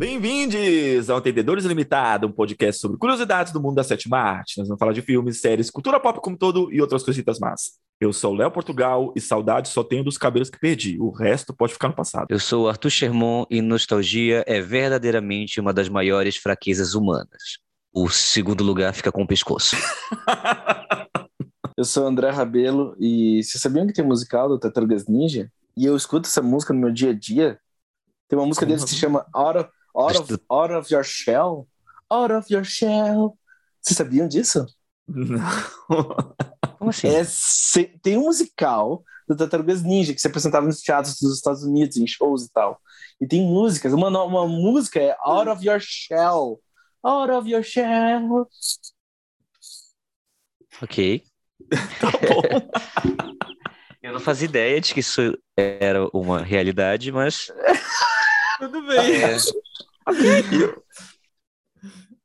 Bem-vindos ao Entendedores Limitado, um podcast sobre curiosidades do mundo da sétima arte. Nós vamos falar de filmes, séries, cultura pop como todo e outras coisitas más. Eu sou o Léo Portugal e saudade só tenho dos cabelos que perdi. O resto pode ficar no passado. Eu sou o Arthur Sherman e nostalgia é verdadeiramente uma das maiores fraquezas humanas. O segundo lugar fica com o pescoço. Eu sou o André Rabelo e vocês sabiam que tem um musical do Tartarugas Ninja? E eu escuto essa música no meu dia a dia. Tem uma música deles que se chama Out of, Out of, Out of Your Shell. Out of Your Shell. Vocês sabiam disso? Não. Como assim? É, tem um musical do Tartarugas Ninja que se apresentava nos teatros dos Estados Unidos, em shows e tal. E tem músicas. Uma, uma música é Out of Your Shell. Out of Your Shell. Ok. Tá bom. Eu não fazia ideia de que isso era uma realidade, mas Tudo bem. é,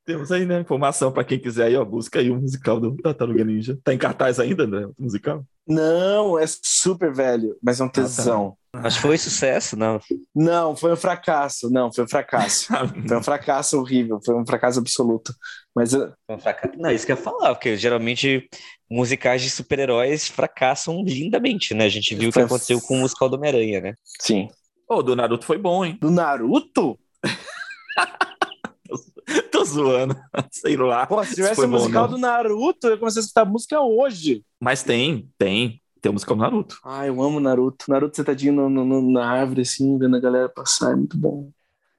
Temos aí, né, informação para quem quiser aí, ó, busca aí o musical do Tartaruga Ninja. Tá em cartaz ainda, André, o musical? Não, é super velho, mas é um tá. tesão. mas foi sucesso, não? Não, foi um fracasso. Não, foi um fracasso. Foi um fracasso horrível, foi um fracasso absoluto. Mas uh, Foi um fracasso. Não, isso que eu ia falar, porque geralmente musicais de super-heróis fracassam lindamente, né? A gente viu o que Foi- aconteceu com o musical do Homem-Aranha, né? sim. Ô, do Naruto foi bom, hein? Do Naruto? Tô zoando. Sei lá. Pô, se tivesse um bom, musical não. do Naruto, eu ia começar a escutar música hoje. Mas tem, tem. Tem o musical do Naruto. Ai, eu amo Naruto. Naruto sentadinho no, no- no- na árvore, assim, vendo a galera passar, é muito bom.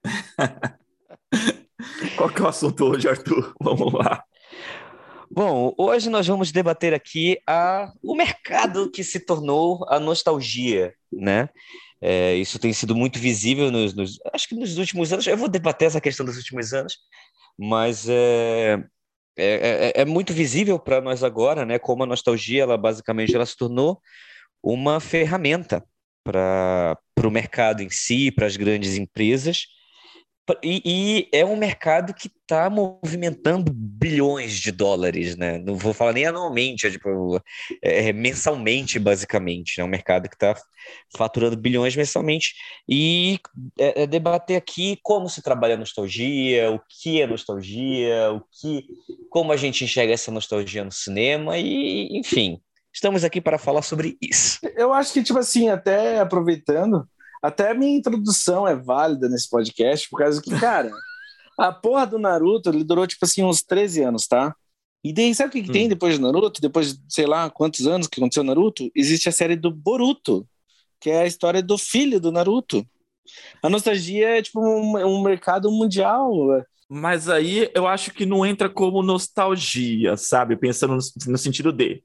Qual que é o assunto hoje, Arthur? Vamos lá. Bom, hoje nós vamos debater aqui a, o mercado que se tornou a nostalgia, né? É, isso tem sido muito visível nos, nos- acho que nos últimos anos. Eu vou debater essa questão dos últimos anos, mas é, é, é- é muito visível para nós agora, né? Como a nostalgia, ela basicamente ela se tornou uma ferramenta para o mercado em si, para as grandes empresas. E, e é um mercado que está movimentando bilhões de dólares, né? Não vou falar nem anualmente, é, tipo, é, mensalmente, basicamente. É um mercado que está faturando bilhões mensalmente. E é, é debater aqui como se trabalha a nostalgia, o que é nostalgia, o que, como a gente enxerga essa nostalgia no cinema, e, enfim, estamos aqui para falar sobre isso. Eu acho que, tipo assim, até aproveitando, até a minha introdução é válida nesse podcast, por causa que, cara, a porra do Naruto, ele durou, tipo assim, uns 13 anos, tá? E daí, sabe o que, que tem Hum. depois do Naruto? Depois de, sei lá, quantos anos que aconteceu o Naruto? Existe a série do Boruto, que é a história do filho do Naruto. A nostalgia é, tipo, um, um mercado mundial. Mas aí eu acho que não entra como nostalgia, sabe? Pensando no, no sentido de,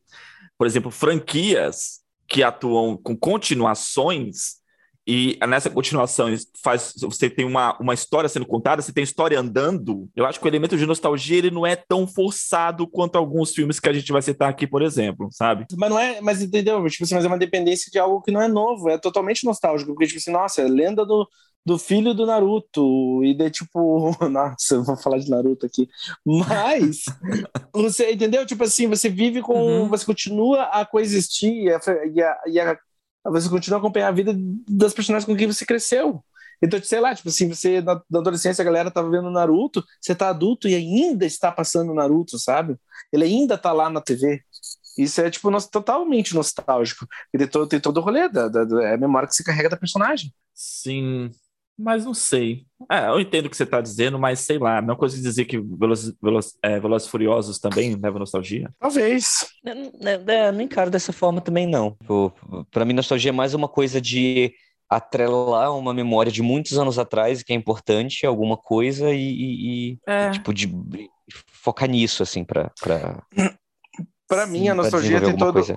por exemplo, franquias que atuam com continuações e nessa continuação faz você tem uma, uma história sendo contada, você tem história andando. Eu acho que o elemento de nostalgia ele não é tão forçado quanto alguns filmes que a gente vai citar aqui, por exemplo, sabe? Mas não é, mas entendeu? Tipo assim, mas é uma dependência de algo que não é novo, é totalmente nostálgico, porque tipo assim, nossa, é lenda do, do filho do Naruto, e de tipo, nossa, eu vou falar de Naruto aqui, mas você entendeu? Tipo assim, você vive com, Uhum. você continua a coexistir e, a, e, a, e a- você continua a acompanhar a vida das personagens com quem você cresceu. Então, sei lá, tipo assim, você na, na adolescência a galera tava vendo Naruto, você tá adulto e ainda está passando Naruto, sabe? Ele ainda tá lá na TV. Isso é, tipo, totalmente nostálgico. E tem todo, o rolê, da, da, da- é a memória que você carrega da personagem. Sim, mas não sei. É, eu entendo o que você está dizendo, mas sei lá, coisa de dizer que Velozes, Veloz, é, Velozes e Furiosos também leva nostalgia. Talvez. Eu não- eu não encaro dessa forma também, não. Tipo, Para mim, nostalgia é mais uma coisa de atrelar uma memória de muitos anos atrás, que é importante, alguma coisa, e, e- e, É, tipo, de focar nisso, assim, pra, pra, Pra mim, a nostalgia tem todo. coisa.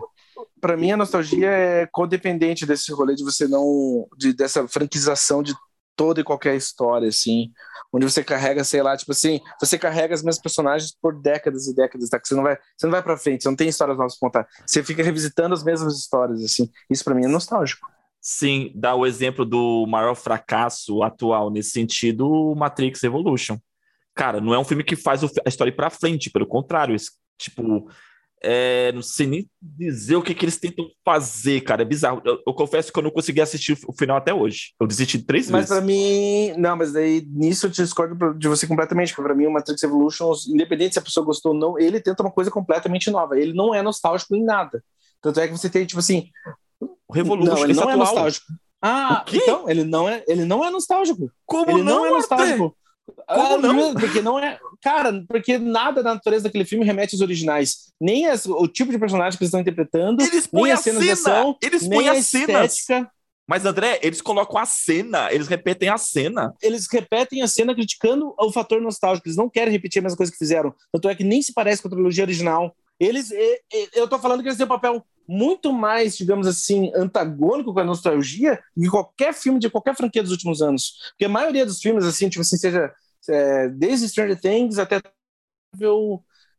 Pra mim, a nostalgia é codependente desse rolê de você não. De, dessa franquização de toda e qualquer história, assim. Onde você carrega, sei lá, tipo assim, você carrega as mesmas personagens por décadas e décadas, tá? Que você não vai, você não vai pra frente, você não tem histórias novas pra contar. Você fica revisitando as mesmas histórias, assim. Isso pra mim é nostálgico. sim, dá o exemplo do maior fracasso atual nesse sentido, Matrix Evolution. Cara, não é um filme que faz a história ir pra frente, pelo contrário, tipo, é, não sei nem dizer o que, que eles tentam fazer, cara. É bizarro. Eu, eu confesso que eu não consegui assistir o final até hoje. Eu desisti três mas vezes. Mas pra mim, não, mas daí nisso eu discordo de você completamente, porque pra mim o Matrix Evolutions, independente se a pessoa gostou ou não, ele tenta uma coisa completamente nova. Ele não é nostálgico em nada. Tanto é que você tem, tipo assim. O Revolution, não, ele não é atual. nostálgico. Ah, então, ele não é, ele não é nostálgico. Como ele não, não é nostálgico. Como ah, não? Porque não é. Cara, porque nada da natureza daquele filme remete aos originais. Nem as, o tipo de personagem que eles estão interpretando, Eles nem a as cenas cena. de ação, Eles nem põem a as cenas. estética. Mas, André, eles colocam a cena, eles repetem a cena. Eles repetem a cena criticando o fator nostálgico. Eles não querem repetir a mesma coisa que fizeram. Tanto é que nem se parece com a trilogia original. Eles. Eu tô falando que eles têm um papel muito mais, digamos assim, antagônico com a nostalgia que qualquer filme de qualquer franquia dos últimos anos. Porque a maioria dos filmes, assim, tipo assim, seja é, desde Stranger Things até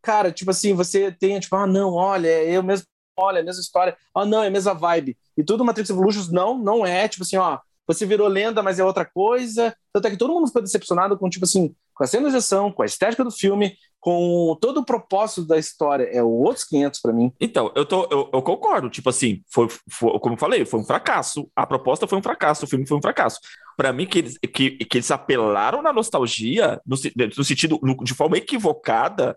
cara, tipo assim, você tem tipo, ah, não, olha, é eu mesmo, olha, é a mesma história, ah, não, é a mesma vibe. E tudo Matrix Evolutions não, não é, tipo assim, ó, você virou lenda, mas é outra coisa. Tanto é que todo mundo ficou decepcionado com, tipo assim, com a cena de ação, com a estética do filme, com todo o propósito da história. É outros 500 para mim. Então, eu, tô, eu, eu concordo. Tipo assim, foi, foi, como eu falei, foi um fracasso. A proposta foi um fracasso, o filme foi um fracasso. Para mim, que eles, que, que eles apelaram na nostalgia, no, no sentido, no, de forma equivocada,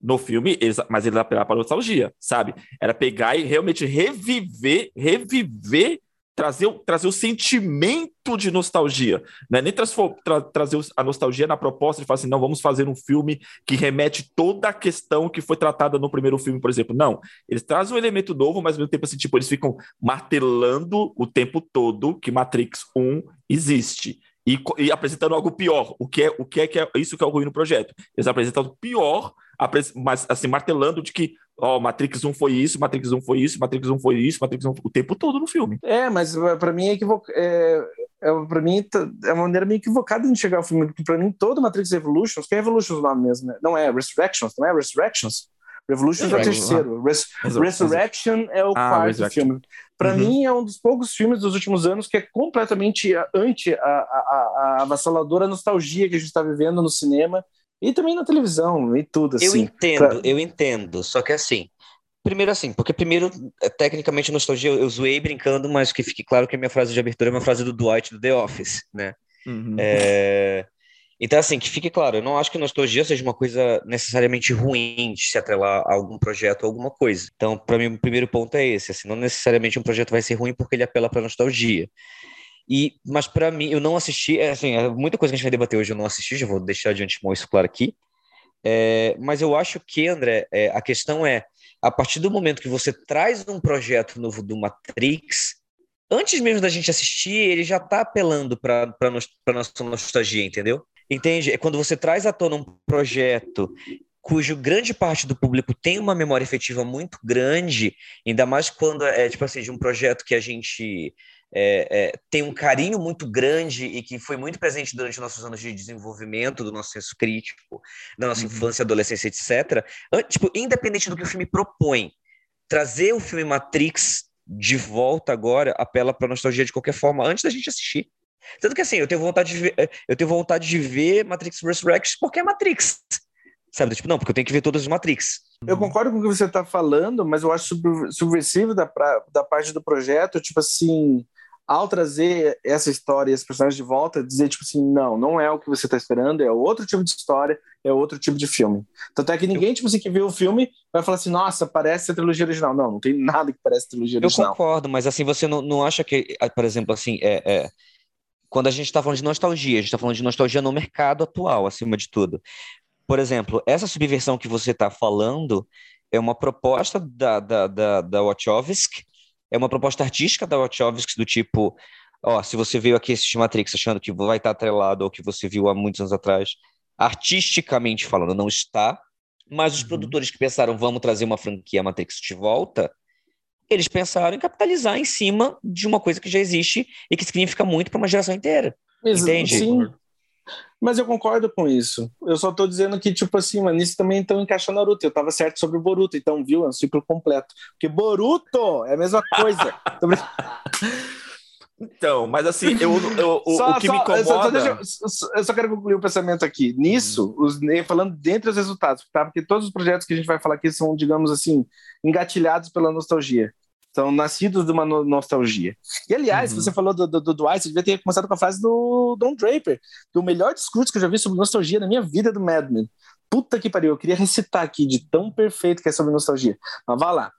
no filme, eles, mas eles apelaram para nostalgia, sabe? Era pegar e realmente reviver, reviver, trazer, trazer o sentimento de nostalgia. Não é nem tra- trazer a nostalgia na proposta de falar assim, não, vamos fazer um filme que remete toda a questão que foi tratada no primeiro filme, por exemplo. Não, eles trazem um elemento novo, mas ao mesmo tempo, assim, tipo, eles ficam martelando o tempo todo que Matrix 1 existe. E, e apresentando algo pior. O que é, o que é, que é isso que é o ruim no projeto? Eles apresentam o pior, mas assim, martelando de que ó, Matrix 1 foi isso, Matrix 1 foi isso, Matrix 1 foi isso, Matrix 1 o tempo todo no filme. É, mas para mim é equivocado. É, é, para mim é uma maneira meio equivocada de enxergar o filme, para mim todo Matrix Revolutions, que é Revolutions o nome mesmo, né? Não é Resurrections, não é Resurrections? Revolutions é o Resurrections, terceiro. Res- Resurrection é o Ah, quarto filme. Para Uhum. mim é um dos poucos filmes dos últimos anos que é completamente anti a, a, a, a avassaladora nostalgia que a gente está vivendo no cinema e também na televisão e tudo Eu assim. entendo, pra- eu entendo. Só que assim, primeiro assim, porque primeiro, é, tecnicamente, nostalgia, eu, eu zoei brincando, mas que fique claro que a minha frase de abertura é uma frase do Dwight do The Office, né? Uhum. É, Então, assim, que fique claro, eu não acho que nostalgia seja uma coisa necessariamente ruim de se atrelar a algum projeto ou alguma coisa. Então, para mim, o primeiro ponto é esse, assim, não necessariamente um projeto vai ser ruim porque ele apela para nostalgia. E, mas para mim, eu não assisti, é, assim, é muita coisa que a gente vai debater hoje eu não assisti, já vou deixar de antemão isso claro aqui. É, mas eu acho que, André, é, a questão é, a partir do momento que você traz um projeto novo do Matrix, antes mesmo da gente assistir, ele já está apelando para a nossa nostalgia, entendeu? Entende? É quando você traz à tona um projeto cujo grande parte do público tem uma memória efetiva muito grande, ainda mais quando é tipo assim, de um projeto que a gente é, é, tem um carinho muito grande e que foi muito presente durante nossos anos de desenvolvimento, do nosso senso crítico, da nossa Uhum. infância, adolescência, etc. Tipo, independente do que o filme propõe, trazer o filme Matrix de volta agora apela para nostalgia de qualquer forma, antes da gente assistir. Tanto que assim, eu tenho vontade de ver, eh, eu tenho vontade de ver Matrix Resurrections porque é Matrix. Sabe? Tipo, não, porque eu tenho que ver todas as Matrix. Eu concordo com o que você está falando, mas eu acho subver- subversivo da, pra- da parte do projeto, tipo assim, ao trazer essa história e esse personagem de volta, dizer, tipo assim, não, não é o que você está esperando, é outro tipo de história, é outro tipo de filme. Tanto é que ninguém, tipo assim, que viu o filme vai falar assim, nossa, parece a trilogia original. Não, não tem nada que parece a trilogia Eu original. concordo, mas assim, você não, não acha que, ah, por exemplo, assim, é, é, quando a gente está falando de nostalgia, a gente está falando de nostalgia no mercado atual, acima de tudo. Por exemplo, essa subversão que você está falando é uma proposta da, da, da, da Wachowski, é uma proposta artística da Wachowski do tipo, ó, se você veio aqui assistir Matrix achando que vai estar atrelado ao que você viu há muitos anos atrás, artisticamente falando, não está, mas os Uhum. produtores que pensaram, vamos trazer uma franquia Matrix de volta, eles pensaram em capitalizar em cima de uma coisa que já existe e que significa muito para uma geração inteira. Mas, Entende? Sim, mas eu concordo com isso. Eu só tô dizendo que, tipo assim, mas nisso também estão encaixando Naruto. Eu tava certo sobre o Boruto, então, viu? É um ciclo completo. Porque Boruto é a mesma coisa. Então, mas assim, eu, eu, o, Só- o que só- me incomoda. só- deixa eu- só- quero concluir o pensamento aqui. Nisso, os, né, falando dentre os resultados, tá? Porque todos os projetos que a gente vai falar aqui são, digamos assim, engatilhados pela nostalgia. São nascidos de uma no- nostalgia. E, aliás, Uhum. você falou do, do, do Dwight, você devia ter começado com a frase do Don Draper, que o melhor discurso que eu já vi sobre nostalgia na minha vida do Mad Men. Puta que pariu, eu queria recitar aqui de tão perfeito que é sobre nostalgia. Mas vá lá.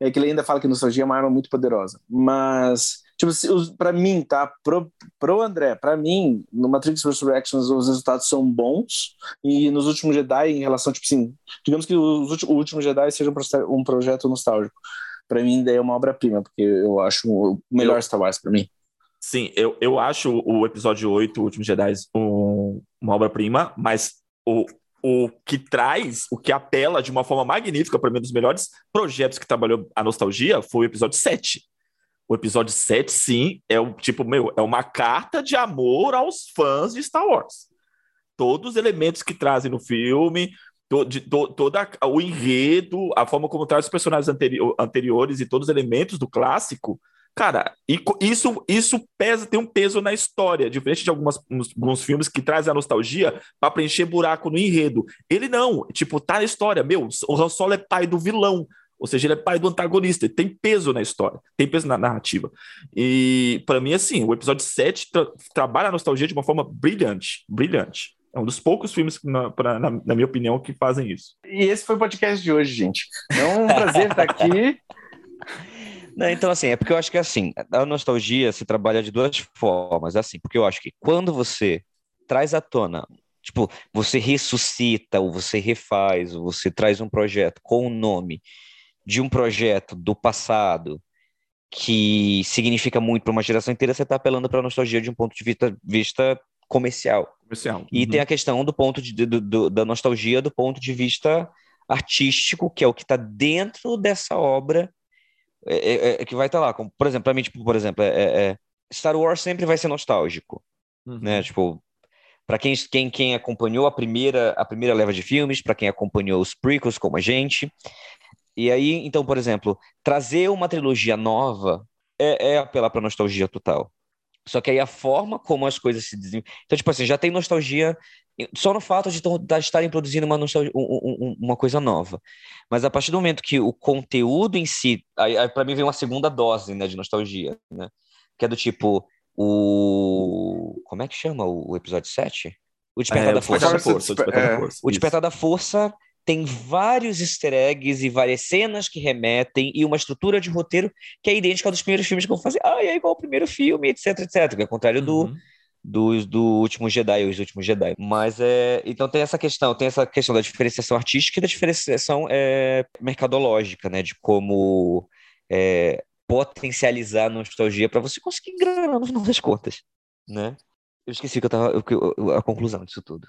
É que ele ainda fala que nostalgia é uma arma muito poderosa. Mas, tipo, pra mim, tá? Pro, pro André, pra mim, no Matrix Resurrections os resultados são bons. E nos últimos Jedi, em relação, tipo assim, digamos que os últimos, o último Jedi seja um, um projeto nostálgico. Pra mim, daí é uma obra-prima, porque eu acho o melhor Star Wars pra mim. Sim, eu, eu acho o episódio 8, O Último Jedi, um, uma obra-prima, mas o, o que traz, o que apela de uma forma magnífica para mim, um dos melhores projetos que trabalhou a nostalgia foi o episódio 7. O episódio 7, sim, é o tipo, meu, é uma carta de amor aos fãs de Star Wars. Todos os elementos que trazem no filme, de, to, o enredo, a forma como traz os personagens anteri anteriores e todos os elementos do clássico, Cara, isso, isso pesa, tem um peso na história, diferente de algumas, uns- alguns filmes que trazem a nostalgia para preencher buraco no enredo. Ele não, tipo, tá na história, meu, o Han Solo é pai do vilão, ou seja, ele é pai do antagonista, ele tem peso na história, tem peso na narrativa. E para mim, assim, o episódio 7 tra- trabalha a nostalgia de uma forma brilhante, brilhante. É um dos poucos filmes, na, pra- na, na minha opinião, que fazem isso. E esse foi o podcast de hoje, gente. É um prazer estar aqui. Não, então, assim, é porque eu acho que assim, a nostalgia se trabalha de duas formas, assim, porque eu acho que quando você traz à tona, tipo, você ressuscita, ou você refaz, ou você traz um projeto com o nome de um projeto do passado que significa muito para uma geração inteira, você está apelando para a nostalgia de um ponto de vista, vista comercial. Comercial. E Uhum. tem a questão do ponto de, do- do- da nostalgia do ponto de vista artístico, que é o que está dentro dessa obra, é, é- é- que vai estar lá. Como, por exemplo, para mim, tipo, por exemplo, é- é- é, Star Wars sempre vai ser nostálgico, Uhum. né? Tipo, para quem, quem, quem acompanhou a primeira, a primeira leva de filmes, para quem acompanhou os prequels como a gente. E aí, então, por exemplo, trazer uma trilogia nova é, é apelar para nostalgia total. Só que aí a forma como as coisas se desenvolvem. Então, tipo assim, já tem nostalgia só no fato de, estarem produzindo uma, um- um- um- uma coisa nova. Mas a partir do momento que o conteúdo em si. Aí, aí para mim vem uma segunda dose né, de nostalgia, né? Que é do tipo. O. Como é que chama o, episódio 7? O Despertar É, da o Despertar Força. da Força. O Despertar da É. Força. O. Despertar da Força tem vários easter eggs e várias cenas que remetem e uma estrutura de roteiro que é idêntica ao dos primeiros filmes que vão fazer. Ah, é igual ao primeiro filme, etc, etc. Que é o contrário do, Uhum. do, do Último Jedi, os Últimos Jedi. Mas é. Então tem essa questão, tem essa questão da diferenciação artística e da diferenciação é, mercadológica, né? De como é, potencializar a nostalgia para você conseguir grana no final das contas, né? Eu esqueci que eu tava, eu- a conclusão disso tudo.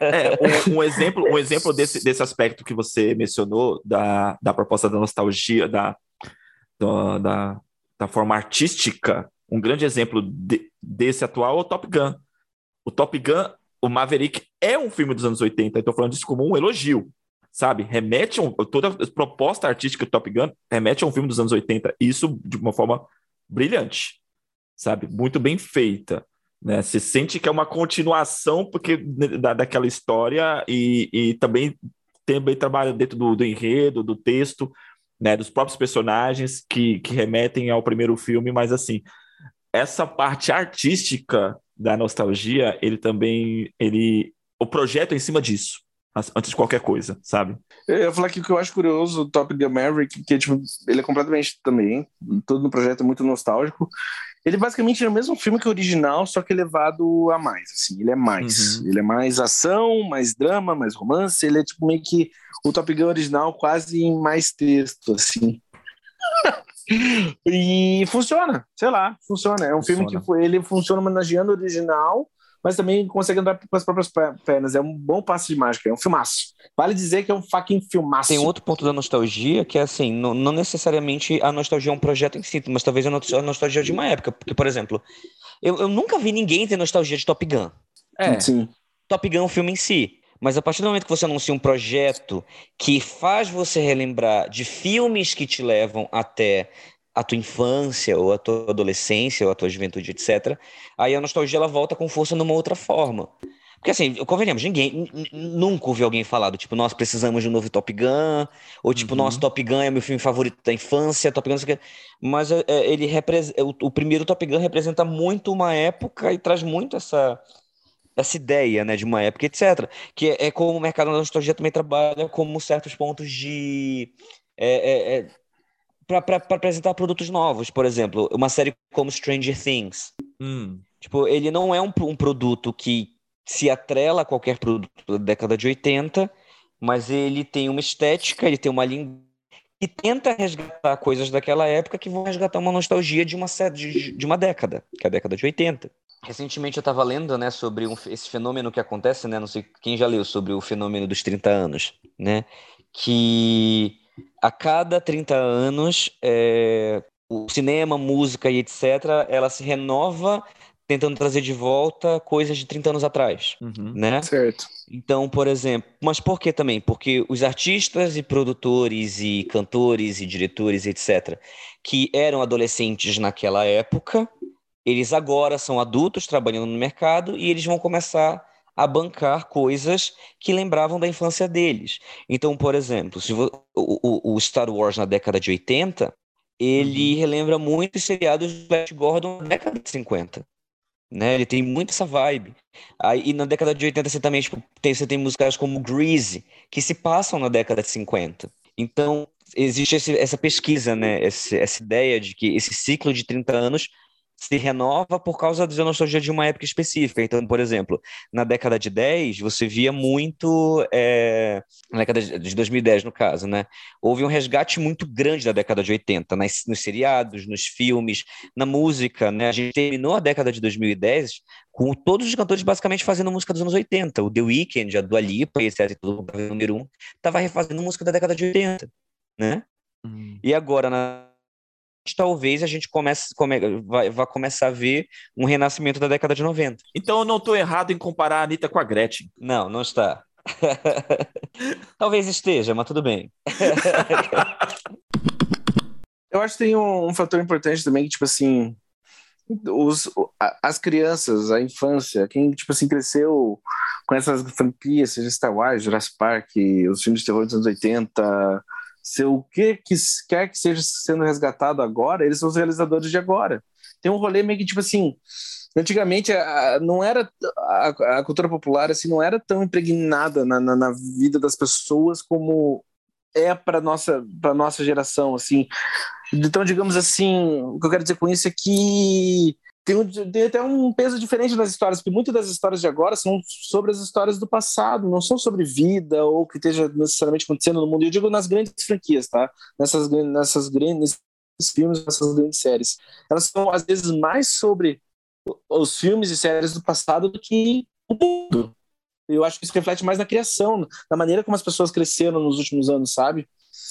É, um, um exemplo, um exemplo desse, desse aspecto que você mencionou, da, da proposta da nostalgia, da, da, da, forma artística, um grande exemplo de- desse atual é o Top Gun. O Top Gun, o Maverick, é um filme dos anos 80, estou falando disso como um elogio, sabe? Remete um, toda a proposta artística do Top Gun remete a um filme dos anos 80, e isso de uma forma brilhante, sabe? Muito bem feita né? Você sente que é uma continuação porque da, daquela história e, e também também trabalha dentro do, do enredo, do texto, né? Dos próprios personagens que, que remetem ao primeiro filme, mas assim essa parte artística da nostalgia, ele também ele o projeto é em cima disso antes de qualquer coisa, sabe? Eu ia falar que o que eu acho curioso do Top Gun Maverick, que tipo, ele é completamente também, todo no projeto é muito nostálgico. Ele basicamente é o mesmo filme que o original, só que elevado a mais, assim, ele é mais. Uhum. Ele é mais ação, mais drama, mais romance, ele é tipo meio que o Top Gun original quase em mais texto, assim. e funciona, sei lá, funciona. É um filme Funciona. que foi, ele funciona homenageando o original, mas também consegue andar com as próprias pe- pernas. É um bom passo de mágica, é um filmaço. Vale dizer que é um fucking filmaço. Tem outro ponto da nostalgia que é assim, não, não necessariamente a nostalgia é um projeto em si, mas talvez a nostalgia de uma época. Porque, por exemplo, eu, eu nunca vi ninguém ter nostalgia de Top Gun. É, Sim. Top Gun é um filme em si. Mas a partir do momento que você anuncia um projeto que faz você relembrar de filmes que te levam até a tua infância, ou a tua adolescência, ou a tua juventude, etc., aí a nostalgia ela volta com força numa outra forma. Porque assim, convenhamos, ninguém nunca ouviu alguém falar do tipo, nós precisamos de um novo Top Gun, ou tipo, uhum. nosso Top Gun é meu filme favorito da infância, Top Gun, não sei o quê. Mas é, é ele representa, o, o, primeiro Top Gun representa muito uma época e traz muito essa, essa ideia, né, de uma época, etc. Que é, é como o mercado da nostalgia também trabalha como certos pontos de. É, é, é para apresentar produtos novos, por exemplo, uma série como Stranger Things. Hum. Tipo, ele não é um, um produto que se atrela a qualquer produto da década de 80, mas ele tem uma estética, ele tem uma língua e tenta resgatar coisas daquela época que vão resgatar uma nostalgia de uma, de, de uma década, que é a década de 80. Recentemente eu estava lendo, né, sobre um, esse fenômeno que acontece, né, não sei quem já leu sobre o fenômeno dos 30 anos, né, que a cada 30 anos é, o cinema, música e etc, ela se renova tentando trazer de volta coisas de 30 anos atrás, uhum. né? Certo. Então, por exemplo, mas por que também? Porque os artistas e produtores e cantores e diretores, etc., que eram adolescentes naquela época, eles agora são adultos trabalhando no mercado e eles vão começar a bancar coisas que lembravam da infância deles. Então, por exemplo, o, o, Star Wars na década de 80, ele uhum. relembra muito os seriados do Flash Gordon na década de 50 né? Ele tem muito essa vibe. Aí, e na década de 80 você também tipo, tem, você tem músicas como Greasy, que se passam na década de 50. Então, existe esse, essa pesquisa, né? Esse, essa ideia de que esse ciclo de 30 anos se renova por causa da nostalgia de uma época específica. Então, por exemplo, na década de 10, você via muito. É, na década de 2010, no caso, né? Houve um resgate muito grande da década de 80, nas, nos seriados, nos filmes, na música, né? A gente terminou a década de 2010 com todos os cantores basicamente fazendo música dos anos 80. O The Weeknd, a Dua Lipa, etc. Todo mundo número um, estava refazendo música da década de 80, né? Uhum. E agora, na talvez a gente comece, come, vai, vai começar a ver um renascimento da década de 90. Então eu não estou errado em comparar a Anitta com a Gretchen. Não, não está. talvez esteja, mas tudo bem. eu acho que tem um, um fator importante também que, tipo assim, os, as crianças, a infância, quem tipo assim cresceu com essas franquias, seja Star Wars, Jurassic Park, os filmes de terror dos anos 80, se o que, que quer que seja sendo resgatado agora, eles são os realizadores de agora. Tem um rolê meio que tipo assim, antigamente a, não era a, a, cultura popular assim não era tão impregnada na, na, na vida das pessoas como é para nossa para nossa geração assim. Então, digamos assim, o que eu quero dizer com isso é que tem, um, tem até um peso diferente nas histórias, porque muitas das histórias de agora são sobre as histórias do passado, não são sobre vida ou que esteja necessariamente acontecendo no mundo. Eu digo nas grandes franquias, tá? Nessas, nessas grandes filmes, nessas grandes séries. Elas são, às vezes, mais sobre os filmes e séries do passado do que o mundo. Eu acho que isso reflete mais na criação, na maneira como as pessoas cresceram nos últimos anos, sabe?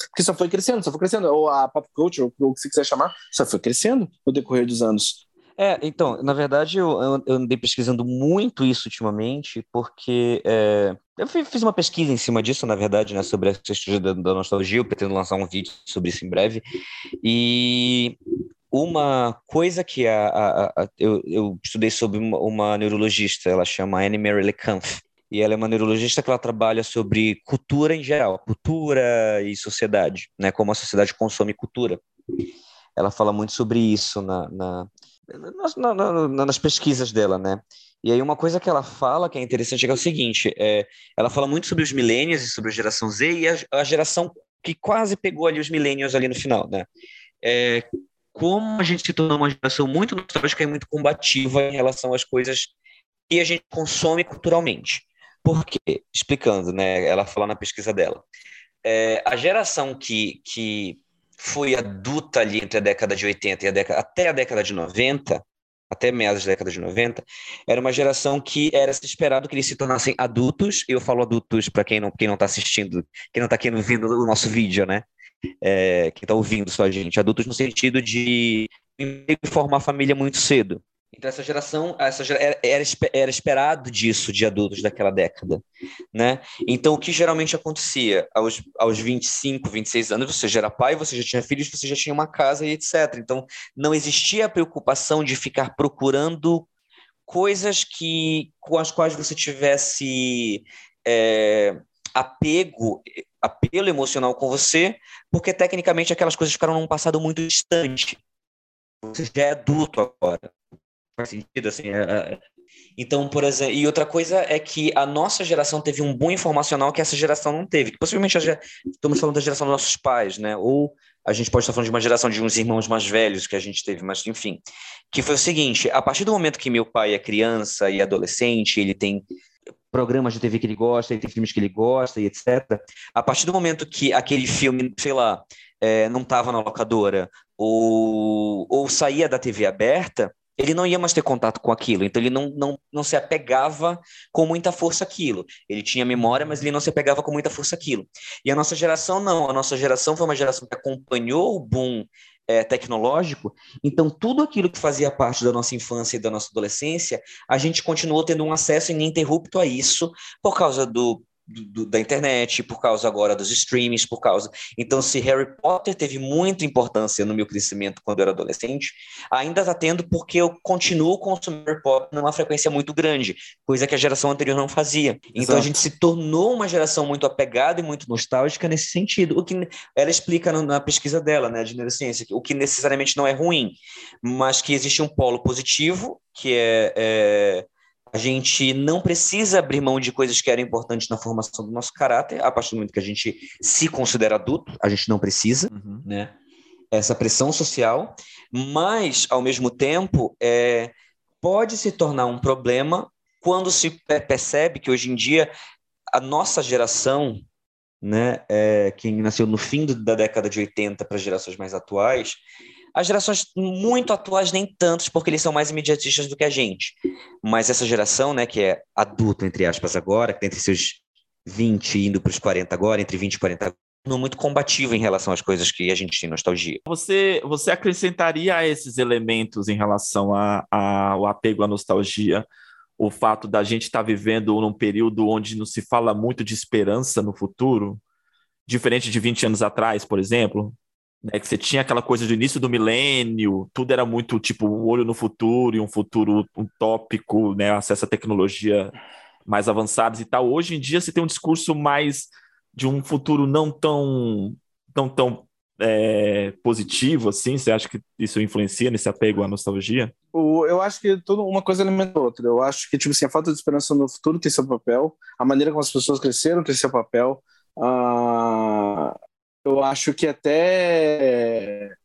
Porque só foi crescendo, só foi crescendo. Ou a pop culture, ou o que você quiser chamar, só foi crescendo no decorrer dos anos. É, então, na verdade, eu, eu andei pesquisando muito isso ultimamente, porque é, eu fiz uma pesquisa em cima disso, na verdade, né, sobre a questão da, da nostalgia, eu pretendo lançar um vídeo sobre isso em breve, e uma coisa que a, a, a eu, eu, estudei sobre uma, uma, neurologista, ela chama Anne Mary LeCamph, e ela é uma neurologista que ela trabalha sobre cultura em geral, cultura e sociedade, né, como a sociedade consome cultura. Ela fala muito sobre isso na, na nas, na, na, nas pesquisas dela, né? E aí uma coisa que ela fala que é interessante é, é o seguinte, é, ela fala muito sobre os millennials e sobre a geração Z e a, a geração que quase pegou ali os millennials ali no final, né? É, como a gente se tornou uma geração muito nostálgica e muito combativa em relação às coisas que a gente consome culturalmente. Por quê? Explicando, né? Ela fala na pesquisa dela. É, a geração que, que foi adulta ali entre a década de 80 e a década, até a década de 90, até meados da década de 90, era uma geração que era esperado que eles se tornassem adultos. Eu falo adultos para quem não quem não está assistindo, quem não está aqui ouvindo o nosso vídeo, né? É, quem está ouvindo só a gente, adultos no sentido de formar família muito cedo, Então, essa geração, essa era, era esperado disso de adultos daquela década, né? Então, o que geralmente acontecia? Aos, aos 25, 26 anos, você já era pai, você já tinha filhos, você já tinha uma casa e etc. Então, não existia a preocupação de ficar procurando coisas que com as quais você tivesse é, apego, apelo emocional com você, porque tecnicamente aquelas coisas ficaram num passado muito distante. Você já é adulto agora faz sentido, assim. É, é. Então, por exemplo, e outra coisa é que a nossa geração teve um boom informacional que essa geração não teve. Possivelmente já, estamos falando da geração dos nossos pais, né? Ou a gente pode estar falando de uma geração de uns irmãos mais velhos que a gente teve, mas enfim. Que foi o seguinte: a partir do momento que meu pai é criança e adolescente, ele tem programas de TV que ele gosta, ele tem filmes que ele gosta e etc. A partir do momento que aquele filme, sei lá, é, não estava na locadora ou, ou saía da TV aberta, ele não ia mais ter contato com aquilo, então ele não, não, não se apegava com muita força aquilo. Ele tinha memória, mas ele não se apegava com muita força aquilo. E a nossa geração não, a nossa geração foi uma geração que acompanhou o boom é, tecnológico, então tudo aquilo que fazia parte da nossa infância e da nossa adolescência, a gente continuou tendo um acesso ininterrupto a isso por causa do do, da internet, por causa agora dos streamings, por causa. Então, se Harry Potter teve muita importância no meu crescimento quando eu era adolescente, ainda está tendo porque eu continuo consumindo Harry Potter numa frequência muito grande, coisa que a geração anterior não fazia. Então, Exato. a gente se tornou uma geração muito apegada e muito nostálgica nesse sentido. O que ela explica na pesquisa dela, né, de neurociência, o que necessariamente não é ruim, mas que existe um polo positivo, que é, é a gente não precisa abrir mão de coisas que eram importantes na formação do nosso caráter, a partir do momento que a gente se considera adulto, a gente não precisa, uhum. né? Essa pressão social, mas, ao mesmo tempo, é, pode se tornar um problema quando se percebe que hoje em dia a nossa geração, né, é, quem nasceu no fim da década de 80 para gerações mais atuais, as gerações muito atuais, nem tantos, porque eles são mais imediatistas do que a gente. Mas essa geração, né, que é adulta, entre aspas, agora, que tem entre seus 20 indo para os 40 agora, entre 20 e 40 não muito combativo em relação às coisas que a gente tem nostalgia. Você, você acrescentaria a esses elementos em relação ao apego à nostalgia o fato da gente estar tá vivendo num período onde não se fala muito de esperança no futuro, diferente de 20 anos atrás, por exemplo? Né, que você tinha aquela coisa do início do milênio, tudo era muito tipo um olho no futuro e um futuro utópico, né, acesso à tecnologia mais avançados e tal. Hoje em dia você tem um discurso mais de um futuro não tão tão tão é, positivo assim. Você acha que isso influencia nesse apego à nostalgia? eu acho que tudo uma coisa alimenta a outra. Eu acho que tipo assim, a falta de esperança no futuro tem seu papel, a maneira como as pessoas cresceram tem seu papel. Uh, eu acho que até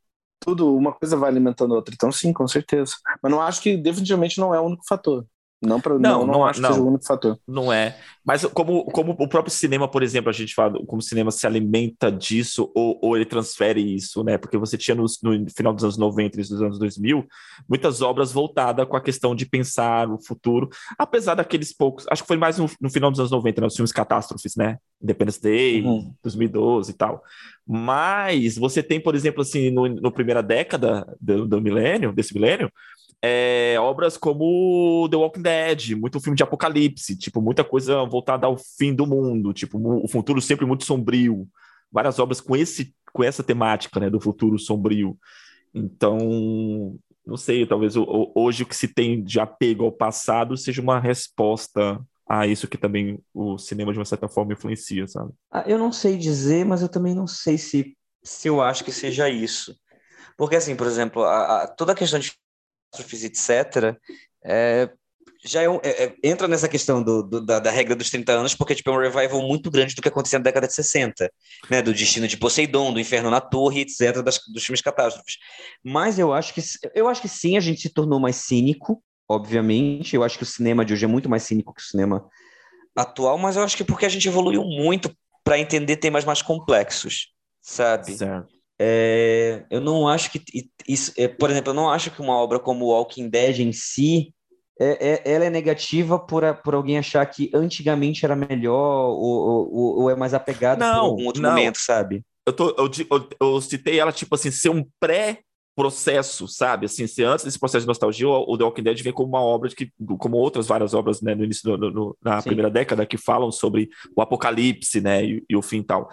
tudo, uma coisa vai alimentando a outra. Então, sim, com certeza. Mas não acho que definitivamente não é o único fator. Não, pra, não, não, não, acho não, que seja o único fator. Não é. Mas como, como o próprio cinema, por exemplo, a gente fala como o cinema se alimenta disso ou, ou ele transfere isso, né? Porque você tinha no, no final dos anos 90 e dos anos 2000 muitas obras voltadas com a questão de pensar o futuro, apesar daqueles poucos. Acho que foi mais no, no final dos anos 90, né? Os filmes catástrofes, né? Independence Day, uhum. 2012 e tal. Mas você tem, por exemplo, assim, no, no primeira década do, do milênio, desse milênio, é, obras como The Walking Dead, muito filme de apocalipse, tipo, muita coisa voltada ao fim do mundo, tipo, o futuro sempre muito sombrio. Várias obras com, esse, com essa temática, né, do futuro sombrio. Então, não sei, talvez hoje o que se tem de apego ao passado seja uma resposta a isso que também o cinema, de uma certa forma, influencia, sabe? Ah, eu não sei dizer, mas eu também não sei se, se eu acho que seja isso. Porque, assim, por exemplo, a, a, toda a questão de catástrofes, etc., é, já é, um, é, é, entra nessa questão do, do, da, da, regra dos 30 anos, porque tipo, é um revival muito grande do que acontecia na década de 60, né? Do destino de Poseidon, do Inferno na Torre, etc., das, dos filmes catástrofes. Mas eu acho que eu acho que sim, a gente se tornou mais cínico, obviamente. Eu acho que o cinema de hoje é muito mais cínico que o cinema atual, mas eu acho que porque a gente evoluiu muito para entender temas mais complexos, sabe? Certo. É, eu não acho que isso, é, por exemplo, eu não acho que uma obra como Walking Dead em si é, é, ela é negativa por, por alguém achar que antigamente era melhor ou, ou, ou é mais apegado não, por algum outro não. momento, sabe? Eu, tô, eu, eu, eu, citei ela, tipo assim, ser um pré processo, sabe? Assim, se antes desse processo de nostalgia, o The Walking Dead vem como uma obra que, como outras várias obras, né, no início, do, no, na Sim. primeira década, que falam sobre o apocalipse, né, e, e o fim e tal.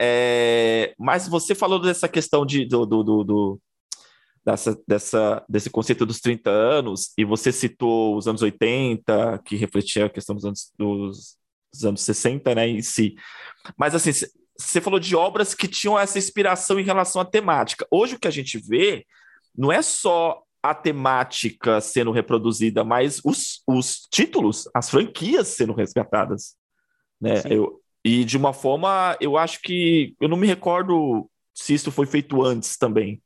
É, mas você falou dessa questão de, do, do, do, do dessa, dessa, desse conceito dos 30 anos, e você citou os anos 80, que refletia a questão dos anos, dos, dos anos 60, né, em si. Mas, assim, você falou de obras que tinham essa inspiração em relação à temática. Hoje o que a gente vê não é só a temática sendo reproduzida, mas os, os títulos, as franquias sendo resgatadas. Né? Eu, e de uma forma, eu acho que. Eu não me recordo se isso foi feito antes também.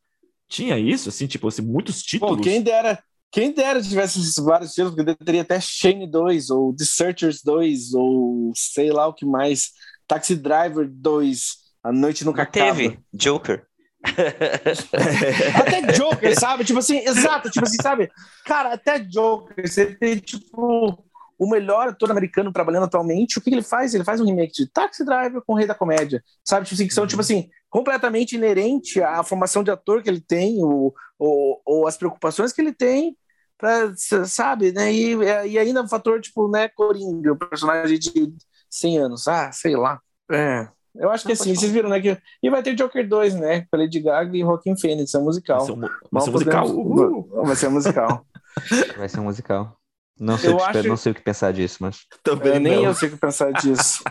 Tinha isso, assim, tipo, assim, muitos títulos. Bom, quem dera, quem dera tivesse vários títulos, porque teria até Shane 2, ou The Searchers 2, ou sei lá o que mais. Taxi Driver 2, A Noite Nunca Acaba. Teve, Joker. até Joker, sabe? Tipo assim, exato, tipo assim, sabe? Cara, até Joker, você tem, tipo, o melhor ator americano trabalhando atualmente, o que ele faz? Ele faz um remake de Taxi Driver com o Rei da Comédia, sabe? Tipo assim, que são, tipo assim, completamente inerente à formação de ator que ele tem, ou, ou, ou as preocupações que ele tem, pra, sabe? Né? E, e ainda o fator, tipo, né, Coringa, o personagem de 100 anos. Ah, sei lá. É. Eu acho que não, assim, vocês viram, né? Que... E vai ter Joker 2, né? Com Lady Gaga e Joaquin Phoenix, é um musical. Vai ser vai ser musical. Uh! Vai ser um musical. vai ser um musical. Não sei, eu o que, acho... não sei o que pensar disso, mas. Também é, nem eu sei o que pensar disso.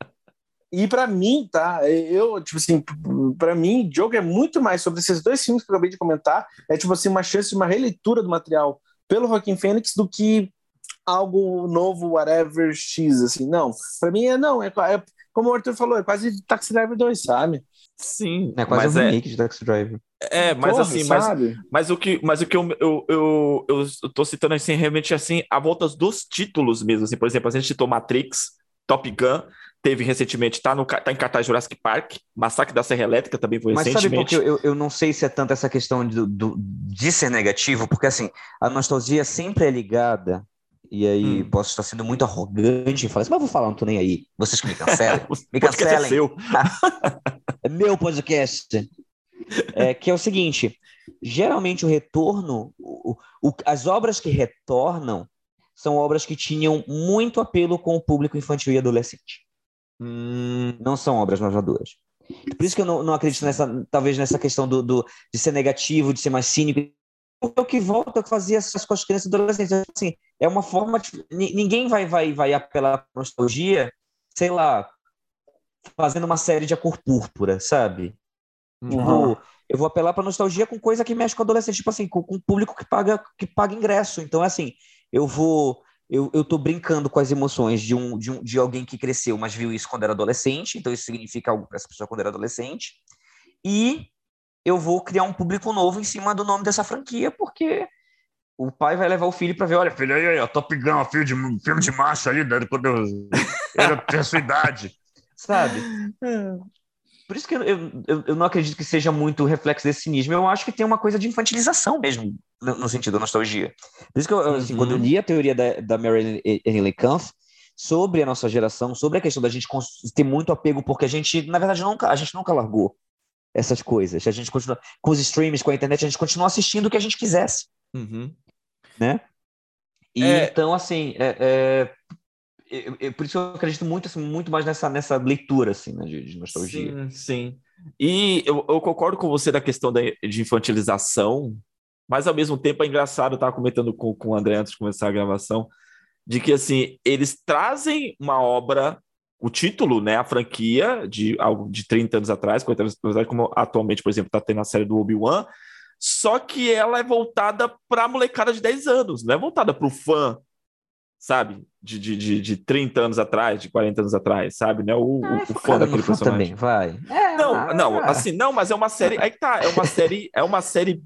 e para mim, tá? Eu, tipo assim, para mim, Joker é muito mais sobre esses dois filmes que eu acabei de comentar. É, tipo assim, uma chance de uma releitura do material pelo Joaquim Fênix do que algo novo, whatever, X, assim. Não, para mim é não, é, é, como o Arthur falou, é quase Taxi Driver 2, sabe? Sim, é quase um é remake de Taxi Driver. É, mas Porra, assim, mas, mas, o que, mas o que eu, eu, eu, eu tô citando assim, realmente assim, a volta dos títulos mesmo, assim, por exemplo, a gente citou Matrix, Top Gun, teve recentemente, tá, no, tá em cartaz Jurassic Park, Massacre da Serra Elétrica também foi Mas recentemente. Mas sabe porque eu, eu não sei se é tanto essa questão do, do, de ser negativo, porque assim, a nostalgia sempre é ligada e aí hum. posso estar sendo muito arrogante e falar assim, mas vou falar, não tô nem aí. Vocês que me cancelem. me é cancelem. É, seu. é meu podcast. É, que é o seguinte: geralmente o retorno, o, o, as obras que retornam são obras que tinham muito apelo com o público infantil e adolescente. Hum. Não são obras maduras. Por isso que eu não, não acredito nessa, talvez nessa questão do, do, de ser negativo, de ser mais cínico o que volta a fazer essas com as crianças e adolescentes. Assim, é uma forma de. Ninguém vai, vai, vai apelar para nostalgia, sei lá, fazendo uma série de A Cor Púrpura, sabe? Uhum. Tipo, eu vou apelar para nostalgia com coisa que mexe com adolescente, tipo assim, com, com público que paga, que paga ingresso. Então, assim, eu vou. Eu, eu tô brincando com as emoções de, um, de, um, de alguém que cresceu, mas viu isso quando era adolescente, então isso significa algo para essa pessoa quando era adolescente. E eu vou criar um público novo em cima do nome dessa franquia, porque o pai vai levar o filho para ver, olha, filho, aí, aí, Top Gun, filme de, filme de macho aí, né, quando eu era a sua idade, sabe? É. Por isso que eu, eu, eu, não acredito que seja muito reflexo desse cinismo. Eu acho que tem uma coisa de infantilização mesmo, no, no sentido da nostalgia. Por isso que eu, assim, uhum. quando eu li a teoria da, da Mary Kampf sobre a nossa geração, sobre a questão da gente ter muito apego, porque a gente, na verdade, nunca, a gente nunca largou essas coisas. A gente continua com os streams, com a internet, a gente continua assistindo o que a gente quisesse, uhum. né? E é... então, assim, é, é, por isso eu acredito muito, assim, muito mais nessa, nessa leitura, assim, né, de, de nostalgia. Sim, sim. E eu, eu, concordo com você da questão da, de infantilização, mas ao mesmo tempo é engraçado, eu estava comentando com, com o André antes de começar a gravação, de que, assim, eles trazem uma obra o título, né, a franquia de algo de 30 anos atrás, 40 anos atrás, como atualmente, por exemplo, está tendo a série do Obi-Wan, só que ela é voltada para a molecada de 10 anos, não é voltada para o fã sabe? De, de, de, de 30 anos atrás, de 40 anos atrás, sabe? Né? O, ah, o, o fã daquele personagem. Também, vai. É, não, ah, não, assim, não, mas é uma série. Aí tá, é uma série, é uma série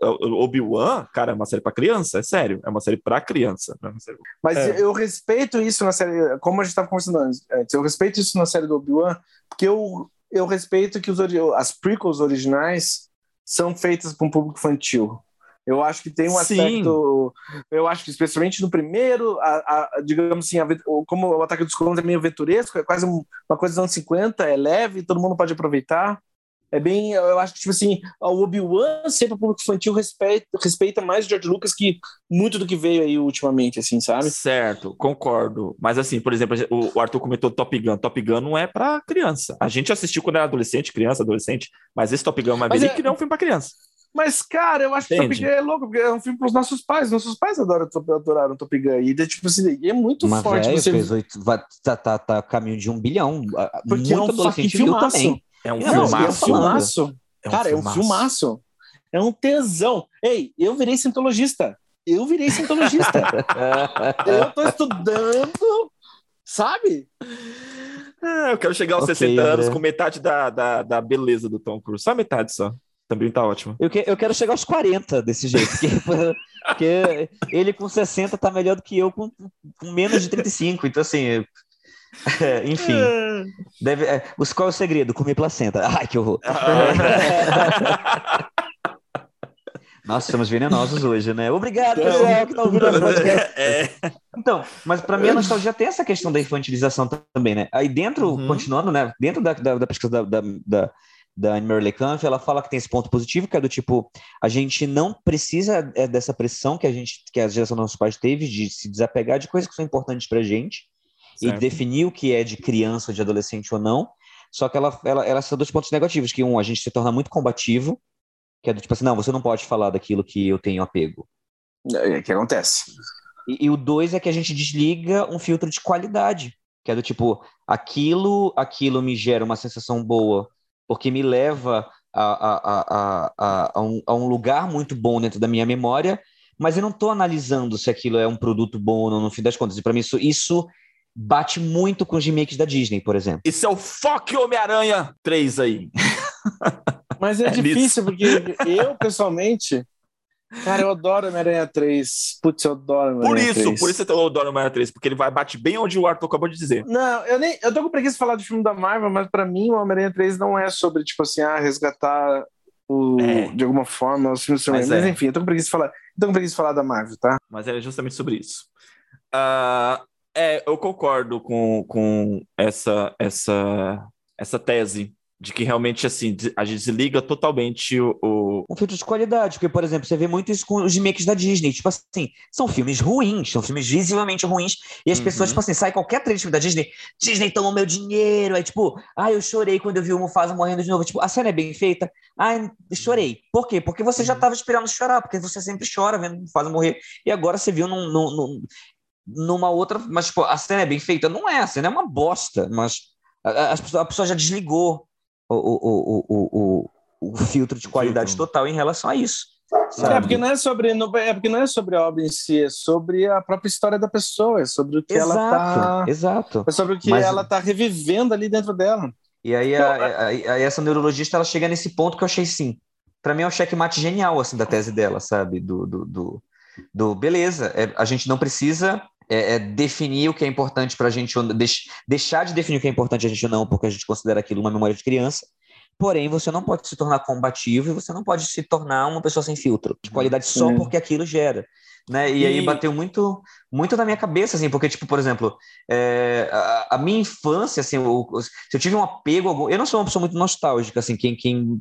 Obi-Wan, cara, é uma série para criança, é sério, é uma série para criança. É série... Mas é. eu respeito isso na série, como a gente estava conversando antes, eu respeito isso na série do Obi-Wan, porque eu, eu respeito que os, as prequels originais são feitas para um público infantil. Eu acho que tem um Sim. aspecto. Eu acho que, especialmente no primeiro, a, a, digamos assim, a, como o Ataque dos Clones é meio aventuresco, é quase uma coisa dos anos 50, é leve, todo mundo pode aproveitar. É bem, eu acho que, tipo assim, o Obi-Wan sempre o público infantil respeita, respeita mais o George Lucas que muito do que veio aí ultimamente, assim, sabe? Certo, concordo. Mas assim, por exemplo, o Arthur comentou Top Gun. Top Gun não é pra criança. A gente assistiu quando era adolescente, criança, adolescente, mas esse Top Gun Maverick é... não é um filme pra criança. Mas, cara, eu acho Entende? que Top Gun é louco, porque é um filme pros nossos pais. Nossos pais adoram, adoraram Top Gun. E, tipo assim, é muito Mas, forte. Véio, você... fez oito, vai, tá, tá, tá caminho de um bilhão. Porque muito é um adolescente viu também. É um não, filmaço. É um filmaço. É um Cara, filmaço. é um filmaço. É um tesão. Ei, eu virei cientologista. Eu virei cientologista. eu tô estudando, sabe? Ah, eu quero chegar aos okay, 60 anos com metade da, da, da beleza do Tom Cruise. Só metade só. Também tá ótimo. Eu, que, eu quero chegar aos 40 desse jeito. Porque, porque ele com 60 tá melhor do que eu com, com menos de 35. Então, assim, é, enfim. Deve, é, qual é o segredo? Comer placenta. Ai, que horror. Nossa, somos venenosos hoje, né? Obrigado, pessoal, que tá ouvindo podcast. É. Então, mas para mim a nostalgia tem essa questão da infantilização também, né? Aí dentro, uhum. continuando, né? Dentro da, da, da pesquisa da, da, da, Anne Merle Kampf, ela fala que tem esse ponto positivo, que é do tipo, a gente não precisa é, dessa pressão que a gente, que a geração dos nossos pais teve de se desapegar de coisas que são importantes pra gente certo. e definir o que é de criança de adolescente ou não. Só que ela, ela, ela são dois pontos negativos, que um, a gente se torna muito combativo, que é do tipo assim, não, você não pode falar daquilo que eu tenho apego. É, o que acontece. E, e, o dois é que a gente desliga um filtro de qualidade, que é do tipo, aquilo, aquilo me gera uma sensação boa, porque me leva a, a, a, a, um, a um lugar muito bom dentro da minha memória, mas eu não estou analisando se aquilo é um produto bom ou não, no fim das contas. E para mim, isso, isso bate muito com os remakes da Disney, por exemplo. Isso é o Foque Homem-Aranha 3 aí. Mas é, é difícil, porque eu, pessoalmente, cara, eu adoro Homem-Aranha 3. Putz, eu adoro Homem-Aranha 3. Por isso, por isso eu adoro Homem-Aranha 3, porque ele vai bate bem onde o Arthur acabou de dizer. Não, eu nem. Eu tô com preguiça de falar do filme da Marvel, mas pra mim o Homem-Aranha 3 não é sobre, tipo assim, ah, resgatar o, é. de alguma forma os filmes do Mas, mas é. enfim, eu tô com preguiça de falar. Eu tô preguiça de falar da Marvel, tá? Mas é justamente sobre isso. Uh, é, eu concordo com, com essa, essa, essa tese de que realmente assim a gente desliga totalmente o, o, um filtro de qualidade, porque por exemplo você vê muito isso com os remakes da Disney, tipo assim são filmes ruins, são filmes visivelmente ruins e as uhum. pessoas tipo assim sai qualquer trailer da Disney, Disney tomou meu dinheiro, aí tipo, ah eu chorei quando eu vi o Mufasa morrendo de novo, tipo a cena é bem feita, ah chorei, por quê? Porque você já estava uhum. esperando chorar, porque você sempre chora vendo o Mufasa morrer e agora você viu num, num, num numa outra, mas tipo, a cena é bem feita, não é, a cena é uma bosta, mas a, a, a pessoa já desligou o, o, o, o, o filtro de qualidade total em relação a isso. É porque não é sobre é porque não é sobre a obra em si, é sobre a própria história da pessoa, é sobre o que ela tá, exato. é sobre o que ela tá revivendo ali dentro dela. E aí, a, a, a, essa neurologista ela chega nesse ponto que eu achei sim. Para mim é um checkmate genial assim da tese dela, sabe? Do, do, do, do beleza, é, a gente não precisa é, é definir o que é importante para a gente, deix, deixar de definir o que é importante a gente ou não, porque a gente considera aquilo uma memória de criança. Porém, você não pode se tornar combativo e você não pode se tornar uma pessoa sem filtro, de qualidade só é. porque aquilo gera. Né? E, e, aí bateu muito, muito na minha cabeça, assim, porque, tipo, por exemplo, é, a, a, minha infância, assim, o, se eu tive um apego, eu não sou uma pessoa muito nostálgica, assim, quem, quem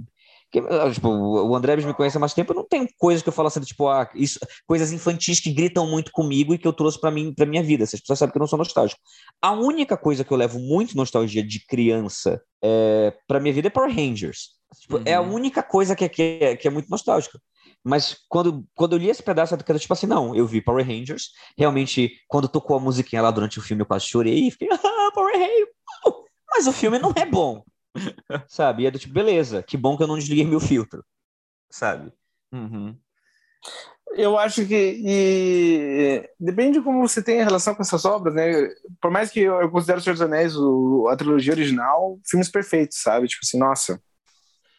tipo, o André me conhece há mais tempo, eu não tenho coisas que eu falo assim, tipo, ah, isso, coisas infantis que gritam muito comigo e que eu trouxe para mim, para minha vida. As pessoas sabem que eu não sou nostálgico. A única coisa que eu levo muito nostalgia de criança é, para minha vida é Power Rangers. Tipo, uhum. É a uhum. única coisa que é, que é, que é muito nostálgica. Mas quando, quando eu li esse pedaço, eu tipo assim, não, eu vi Power Rangers. Realmente, quando tocou a musiquinha lá durante o filme, eu quase chorei e fiquei, ah, Power Rangers! Mas o filme não é bom sabe? E é do tipo, beleza, que bom que eu não desliguei meu filtro, sabe? Uhum. Eu acho que e, depende de como você tem a relação com essas obras, né? Por mais que eu, eu considero o Senhor dos Anéis, o, a trilogia original, filmes perfeitos, sabe? Tipo assim, nossa,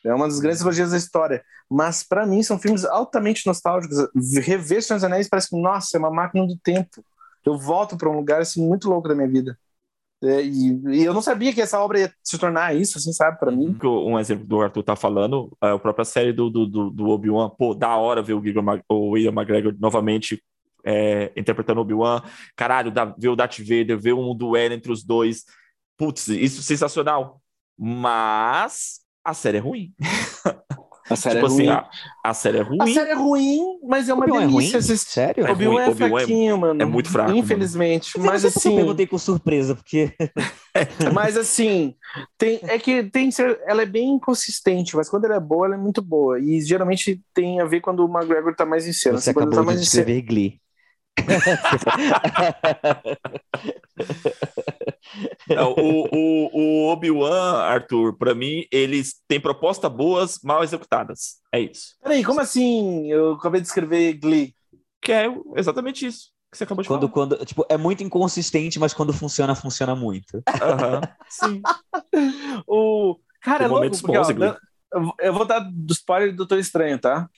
é uma das grandes trilogias da história. Mas para mim são filmes altamente nostálgicos. Rever Senhor dos Anéis parece que, nossa, é uma máquina do tempo. Eu volto para um lugar assim muito louco da minha vida. É, e, e, eu não sabia que essa obra ia se tornar isso, assim, sabe, para mim. Um exemplo do Arthur tá falando, é a própria série do, do, do Obi-Wan, pô, da hora ver o, o William McGregor novamente é, interpretando Obi-Wan, caralho, da, ver o Darth Vader, ver um duelo entre os dois, putz, isso é sensacional. Mas A série é ruim. A série tipo é assim, ruim. a, a série é ruim. A série é ruim, mas é uma Obi-Wan é delícia ruim? assistir. Sério? É Obi-Wan ruim, é Obi-Wan é- fraquinho, mano. é muito fraco, mano. Infelizmente. Não Mas porque eu assim, perguntei com surpresa, porque mas assim, tem, é que tem, ser- ela é bem inconsistente, mas quando ela é boa, ela é muito boa. E geralmente tem a ver quando o McGregor tá mais em cena. você Assim, quando ele acabou tá de mais em cena- descrever Glee. Não, o o, o Obi-Wan, Arthur, pra mim, eles têm propostas boas, mal executadas. É isso. Peraí, como assim? Eu acabei de escrever Glee. Que é exatamente isso que você acabou de Quando, quando, tipo, é muito inconsistente, mas quando funciona, funciona muito. falar. Sim. O... Cara, Tem é louco, porque, bons, ó, eu vou dar do spoiler do Doutor Estranho, tá?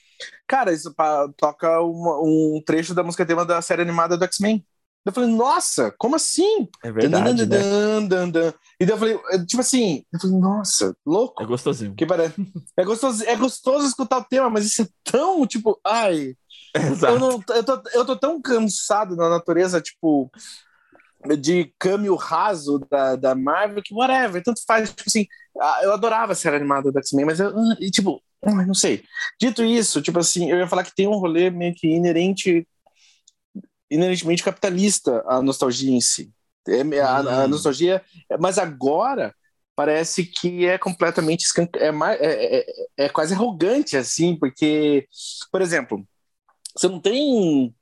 Cara, isso toca uma- um trecho da música tema da série animada do X-Men. Eu falei, nossa, como assim? É verdade, né? Dan, dan, dan. E daí eu falei, eh, tipo assim, eu falei, nossa, louco. É gostosinho. Que parece. É gostoso, é gostoso escutar o tema, mas isso é tão, tipo, ai, Exato. eu, não, eu, tô, eu tô tão cansado na natureza, tipo, de câmbio raso da, da Marvel, que whatever, tanto faz. Tipo assim, ah, eu adorava a série animada do X-Men, mas eu, ah, tipo, não sei. Dito isso, tipo assim, eu ia falar que tem um rolê meio que inerente, inerentemente capitalista a nostalgia em si. É, a, a Hum. nostalgia, mas agora parece que é completamente escan- é, mais, é, é, é quase arrogante assim, porque, por exemplo, você não tem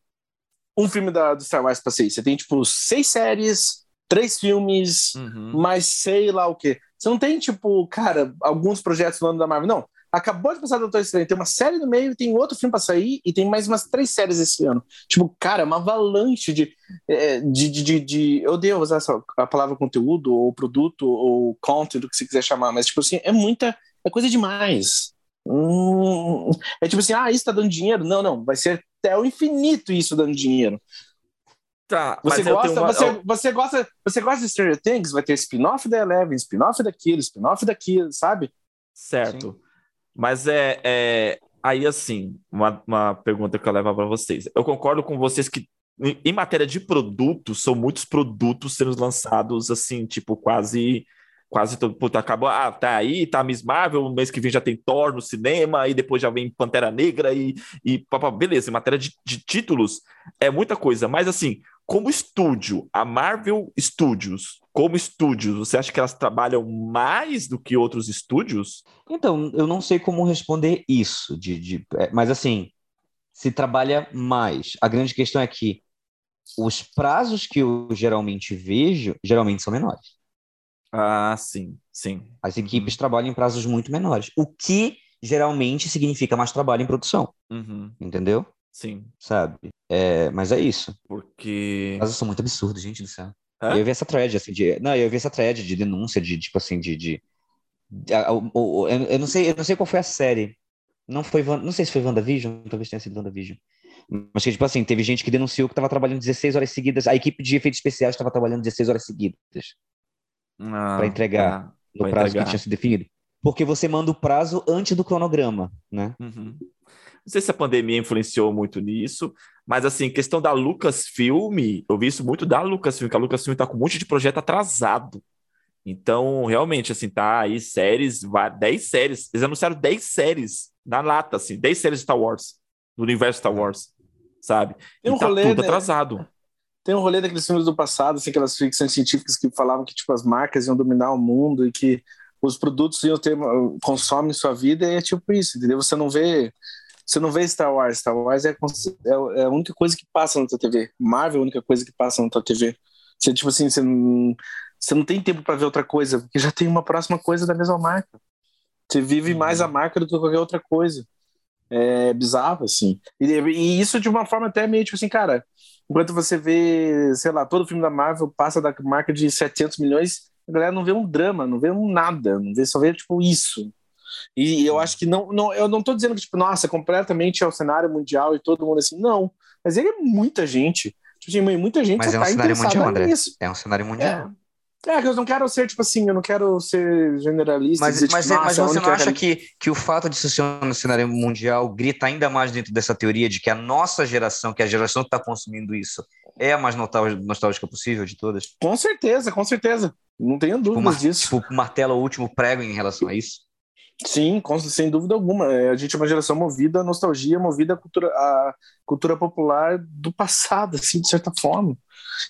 um filme da, do Star Wars pra seis, você tem tipo seis séries, três filmes, Uhum. mais sei lá o quê. Você não tem, tipo, cara, alguns projetos no ano da Marvel, não. Acabou de passar Doutor Estranho, tem uma série no meio, tem outro filme pra sair e tem mais umas três séries esse ano. Tipo, cara, é uma avalanche de. é, de, de, de, de- eu odeio usar essa, a palavra conteúdo, ou produto, ou content, o que você quiser chamar, mas, tipo assim, é muita. É coisa demais. Hum, é tipo assim, ah, isso tá dando dinheiro? Não, não, vai ser até o infinito isso dando dinheiro. Tá, Você gosta, uma... você, você gosta, você gosta de Stranger Things? Vai ter spin-off da Eleven, spin-off daquilo, spin-off daquilo, sabe? Certo. Mas é, é- Aí, assim, uma, uma pergunta que eu levo para vocês. Eu concordo com vocês que, em, matéria de produtos, são muitos produtos sendo lançados, assim, tipo, quase. Quase todo. Puta, acabou. Ah, tá aí, tá Miss Marvel. Mês que vem já tem Thor no cinema, e depois já vem Pantera Negra e. e pá, pá, beleza, em matéria de, de títulos, é muita coisa. Mas, assim, como estúdio, a Marvel Studios, como estúdios, você acha que elas trabalham mais do que outros estúdios? Então, eu não sei como responder isso, de, de- é, mas assim, se trabalha mais. A grande questão é que os prazos que eu geralmente vejo, geralmente são menores. Ah, sim, sim. As equipes trabalham em prazos muito menores, o que geralmente significa mais trabalho em produção, Uhum, entendeu? sim, Sabe? É, mas é isso. porque. Os prazos são muito absurdos, gente do céu. Hã? Eu vi essa thread, assim, de. Não, eu vi essa thread de denúncia, de, tipo assim, de. de- eu, eu não sei, eu não sei qual foi a série. Não foi. Não sei se foi WandaVision, talvez tenha sido WandaVision. Mas que, tipo assim, teve gente que denunciou que estava trabalhando 16 horas seguidas. A equipe de efeitos especiais estava trabalhando 16 horas seguidas Ah, pra entregar. tá. no Pra prazo entregar. que tinha sido definido. Porque você manda o prazo antes do cronograma, né? Uhum. Não sei se a pandemia influenciou muito nisso, mas assim, questão da Lucasfilm, eu vi isso muito da Lucasfilm, que a Lucasfilm tá com um monte de projeto atrasado. Então, realmente, assim, tá aí séries, va- 10 séries. Eles anunciaram 10 séries na lata, assim, 10 séries de Star Wars, do universo Star Wars, sabe? Tem um e tá rolê, tudo né? atrasado. Tem um rolê daqueles filmes do passado, assim, aquelas ficções científicas que falavam que tipo, as marcas iam dominar o mundo e que os produtos iam ter consomem sua vida e é tipo isso, entendeu? Você não vê você não vê Star Wars, Star Wars é, é, é a única coisa que passa na tua TV. Marvel é a única coisa que passa na tua TV. Você tipo assim, você não, você não tem tempo para ver outra coisa, porque já tem uma próxima coisa da mesma marca. Você vive mais a marca do que qualquer outra coisa. É bizarro, assim. E, e isso de uma forma até meio tipo assim, cara, enquanto você vê, sei lá, todo filme da Marvel passa da marca de 700 milhões, a galera não vê um drama, não vê um nada, não vê, só vê, tipo, isso. E eu acho que não, não eu não tô dizendo que, tipo, nossa, completamente é o cenário mundial e todo mundo assim, não. Mas ele é muita gente. Tipo assim, muita gente Mas é um tá cenário mundial, André. É um cenário mundial. É. É, eu não quero ser, tipo assim, eu não quero ser generalista. Mas, dizer, tipo, mas, é- mas você não acha que, que o fato de isso ser um cenário mundial grita ainda mais dentro dessa teoria de que a nossa geração, que é a geração que está consumindo isso, é a mais nostálgica, possível de todas? Com certeza, com certeza. Não tenho Tipo, dúvidas mar- disso. tipo, martela o último prego em relação a isso? Sim, sem dúvida alguma. É, a gente é uma geração movida à nostalgia, movida à cultura, à cultura popular do passado, assim, de certa forma.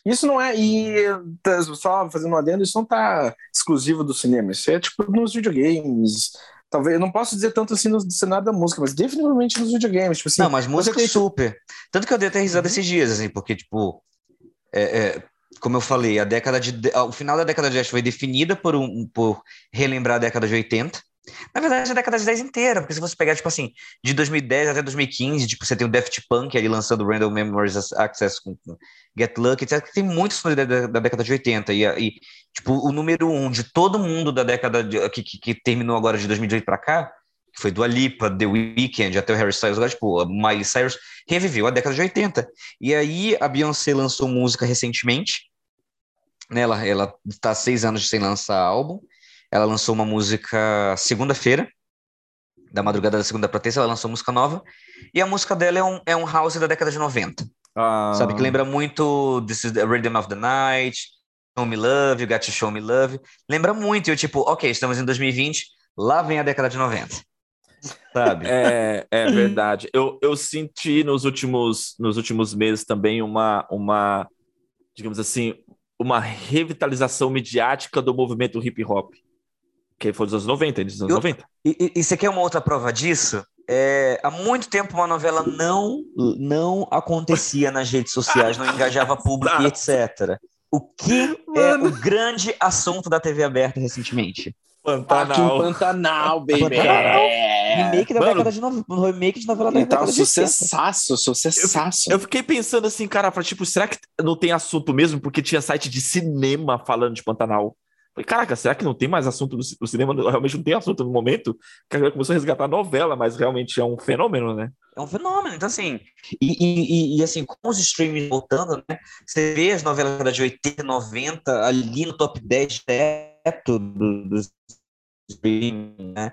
Isso não é. E tá, só fazendo um adendo, isso não está exclusivo do cinema. Isso é tipo nos videogames. Talvez, eu não posso dizer tanto assim no cenário da música, mas definitivamente nos videogames. Tipo assim, não, mas música tem... super. Tanto que eu dei até risada uhum. esses dias, assim, porque, tipo, é, é, como eu falei, a década de. O final da década de 10 foi definida por, um, por relembrar a década de 80 na verdade, a década de 10 inteira, porque se você pegar, tipo assim, de 2010 até 2015, tipo, você tem o Daft Punk ali lançando Random Memories Access com Get Lucky, etc. Tem muitos da, da, da, década de 80. E, e, tipo, o número um de todo mundo da década de, que, que, que, terminou agora de 2018 para cá, que foi do Alipa, The Weeknd, até o Harry Styles, agora, tipo, a Miley Cyrus, reviveu a década de 80. E aí a Beyoncé lançou música recentemente, né? Ela, ela tá seis anos sem lançar álbum. Ela lançou uma música segunda-feira, da madrugada da segunda para terça, ela lançou música nova. E a música dela é um, é um house da década de 90. Ah. Sabe? Que lembra muito This is the Rhythm of the Night, Show Me Love, You Got to Show Me Love. Lembra muito. Eu, tipo, ok, estamos em 2020, lá vem a década de 90. Sabe? É, é verdade. Eu, eu senti nos últimos, nos últimos meses também uma, uma, digamos assim, uma revitalização midiática do movimento hip hop que foi dos anos 90, dos anos Eu, 90. E, e, você quer uma outra prova disso? É, há muito tempo uma novela não, não acontecia nas redes sociais, não engajava público e etc. O que Mano. é o grande assunto da TV aberta recentemente? Pantanal. Pantanal, baby. Pantanal. É. Remake da Mano, década de no... remake de novela da década sucessaço, sucessaço. Eu, eu fiquei pensando assim, cara, tipo, será que não tem assunto mesmo? Porque tinha site de cinema falando de Pantanal. Falei, caraca, será que não tem mais assunto no, cinema? Realmente não tem assunto no momento? Que a começou a resgatar a novela, mas realmente é um fenômeno, né? É um fenômeno. Então, assim, e, e, e assim, com os streams voltando, né? Você vê as novelas de 80, 90 ali no top 10 direto dos streaming, né?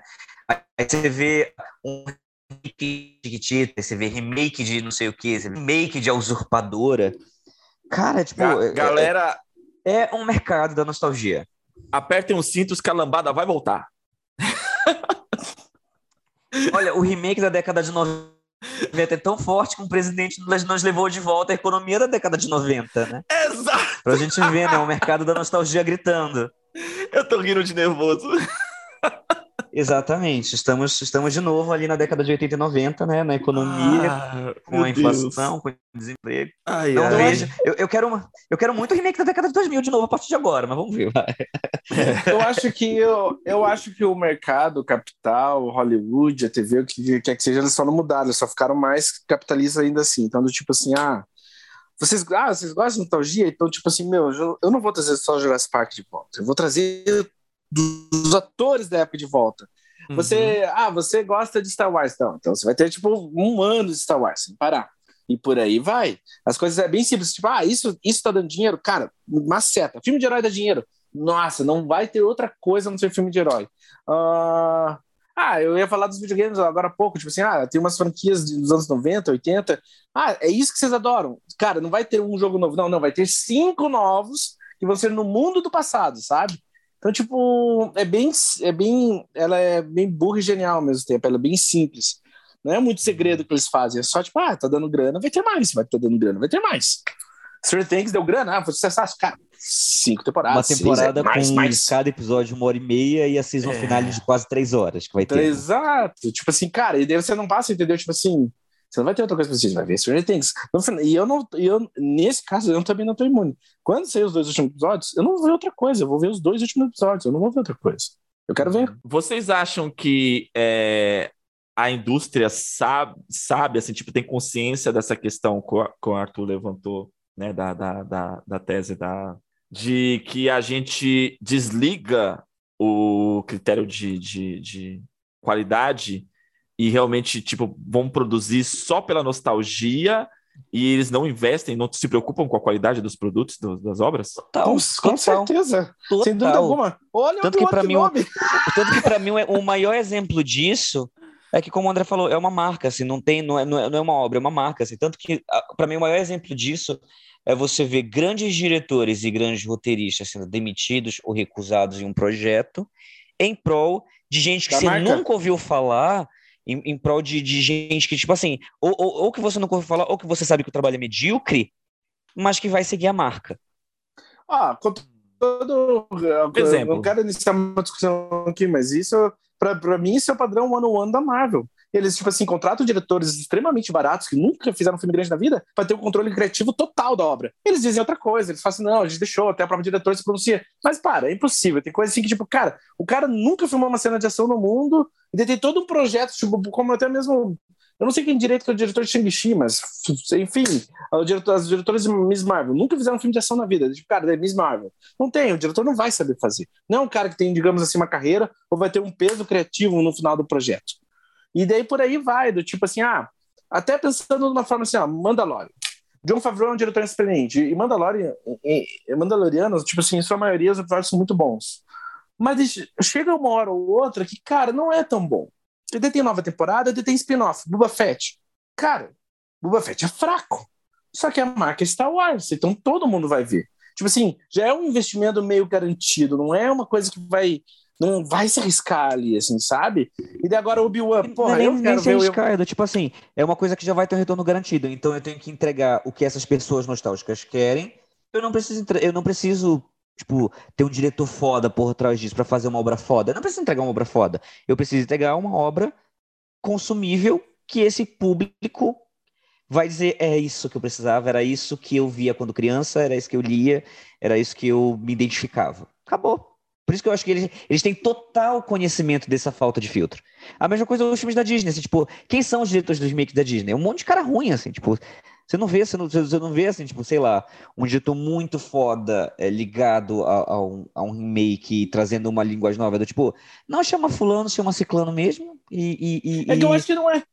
Aí você vê um remake de Chiquitita, você vê remake de não sei o que, remake de A Usurpadora. Cara, tipo. Ga é, galera. É, é um mercado da nostalgia apertem os cintos que a lambada vai voltar. Olha, o remake da década de 90 é tão forte que um presidente nos levou de volta a economia da década de 90, né? Exato! Pra gente ver, né? O mercado da nostalgia gritando. Eu tô rindo de nervoso. Exatamente. Estamos, estamos de novo ali na década de 80 e 90, né? Na economia, ah, com a inflação, Deus. com o desemprego. Ai, então, ai. veja, eu, eu, quero uma, eu quero muito remake da década de 2000 de novo a partir de agora, mas vamos ver. eu acho que eu, eu acho que o mercado, o capital, Hollywood, a TV, o que quer que seja, eles só não mudaram, eles só ficaram mais capitalistas ainda assim. Então, do tipo assim, ah, vocês, ah, vocês gostam de nostalgia? Então, tipo assim, meu, eu não vou trazer só Jurassic Park de volta. Eu vou trazer dos atores da época de volta. Você, uhum. ah, você gosta de Star Wars, então, então você vai ter tipo um ano de Star Wars sem parar. E por aí vai. As coisas é bem simples, tipo, ah, isso isso tá dando dinheiro, cara, maceta. Filme de herói dá dinheiro. Nossa, não vai ter outra coisa a não ser filme de herói. Uh... Ah, eu ia falar dos videogames agora há pouco, tipo assim, ah, tem umas franquias dos anos 90, 80. Ah, é isso que vocês adoram. Cara, não vai ter um jogo novo, não, não, vai ter cinco novos que vão ser no mundo do passado, sabe? Então, tipo, é bem, é bem, ela é bem burra e genial ao mesmo tempo, ela é bem simples. Não é muito segredo que eles fazem, é só tipo, ah, tá dando grana, vai ter mais, vai tá dando grana, vai ter mais. Stranger Things deu grana, ah, foi sucesso, cara, cinco temporadas. Uma temporada seis, é, mais, com mais. cada episódio uma hora e meia e a season é. final de quase três horas que vai ter. Exato, tipo assim, cara, e daí você não passa, entendeu? Tipo assim, você não vai ter outra coisa pra assistir, vai ver Stranger Things. E eu não, eu, nesse caso, eu também não tô imune. Quando sair os dois últimos episódios, eu não vou ver outra coisa, eu vou ver os dois últimos episódios, eu não vou ver outra coisa. Eu quero ver. Vocês acham que é, a indústria sabe, sabe, assim, tipo, tem consciência dessa questão que o Arthur levantou, né, da, da, da, da tese da, de que a gente desliga o critério de, de, de qualidade e realmente, tipo, vão produzir só pela nostalgia e eles não investem, não se preocupam com a qualidade dos produtos, do, das obras? Total, com, com certeza, total. sem dúvida alguma. Olha tanto que para mim, o, tanto que para mim o maior exemplo disso é que como o André falou, é uma marca, assim, não tem, não é, não é uma obra, é uma marca, assim, tanto que para mim o maior exemplo disso é você ver grandes diretores e grandes roteiristas sendo demitidos ou recusados em um projeto em prol de gente que Da você marca? nunca ouviu falar em, em prol de, de gente que, tipo assim, ou, ou, ou que você nunca ouviu falar, ou que você sabe que o trabalho é medíocre, mas que vai seguir a marca. Ah, com todo. Eu Exemplo. não quero iniciar uma discussão aqui, mas isso, pra mim, isso é o padrão one-on-one da Marvel. Eles, tipo assim, contratam diretores extremamente baratos, que nunca fizeram um filme grande na vida, para ter o controle criativo total da obra. Eles dizem outra coisa, eles falam assim, não, a gente deixou, até a própria diretora se pronuncia. Mas para, é impossível. Tem coisa assim que, tipo, cara, o cara nunca filmou uma cena de ação no mundo, e tem todo um projeto, tipo, como até mesmo. Eu não sei quem direito que é o diretor de Shang-Chi, mas, enfim, diretor, as diretoras de Miss Marvel nunca fizeram um filme de ação na vida. Tipo, cara, é Miss Marvel. Não tem, o diretor não vai saber fazer. Não é um cara que tem, digamos assim, uma carreira ou vai ter um peso criativo no final do projeto. E daí por aí vai, do tipo assim, ah, até pensando numa forma assim, ó, Mandalorian. John Favreau é um diretor experiente. E Mandalorian, e, e Mandalorianos, tipo assim, em sua maioria, os episódios são muito bons. Mas chega uma hora ou outra que, cara, não é tão bom. E daí tem nova temporada, e daí tem spin-off, Boba Fett. Cara, Boba Fett é fraco. Só que a marca é Star Wars, então todo mundo vai ver. Tipo assim, já é um investimento meio garantido, não é uma coisa que vai não vai se arriscar ali, assim, sabe? E daí agora o Obi-Wan, porra, nem, eu nem quero se ver o arriscar, é do tipo assim, é uma coisa que já vai ter um retorno garantido, então eu tenho que entregar o que essas pessoas nostálgicas querem, eu não preciso, eu não preciso, tipo, ter um diretor foda por trás disso pra fazer uma obra foda, eu não preciso entregar uma obra foda, eu preciso entregar uma obra consumível que esse público vai dizer, é isso que eu precisava, era isso que eu via quando criança, era isso que eu lia, era isso que eu me identificava. Acabou. Por isso que eu acho que eles, eles têm total conhecimento dessa falta de filtro. A mesma coisa os filmes da Disney, assim, tipo, quem são os diretores dos remakes da Disney? É um monte de cara ruim, assim, tipo, você não vê, você não, você não vê, assim, tipo, sei lá, um diretor muito foda é, ligado a, a um, a um remake, trazendo uma linguagem nova, do tipo, não chama fulano, chama ciclano mesmo, e... e, e É que eu acho que não é.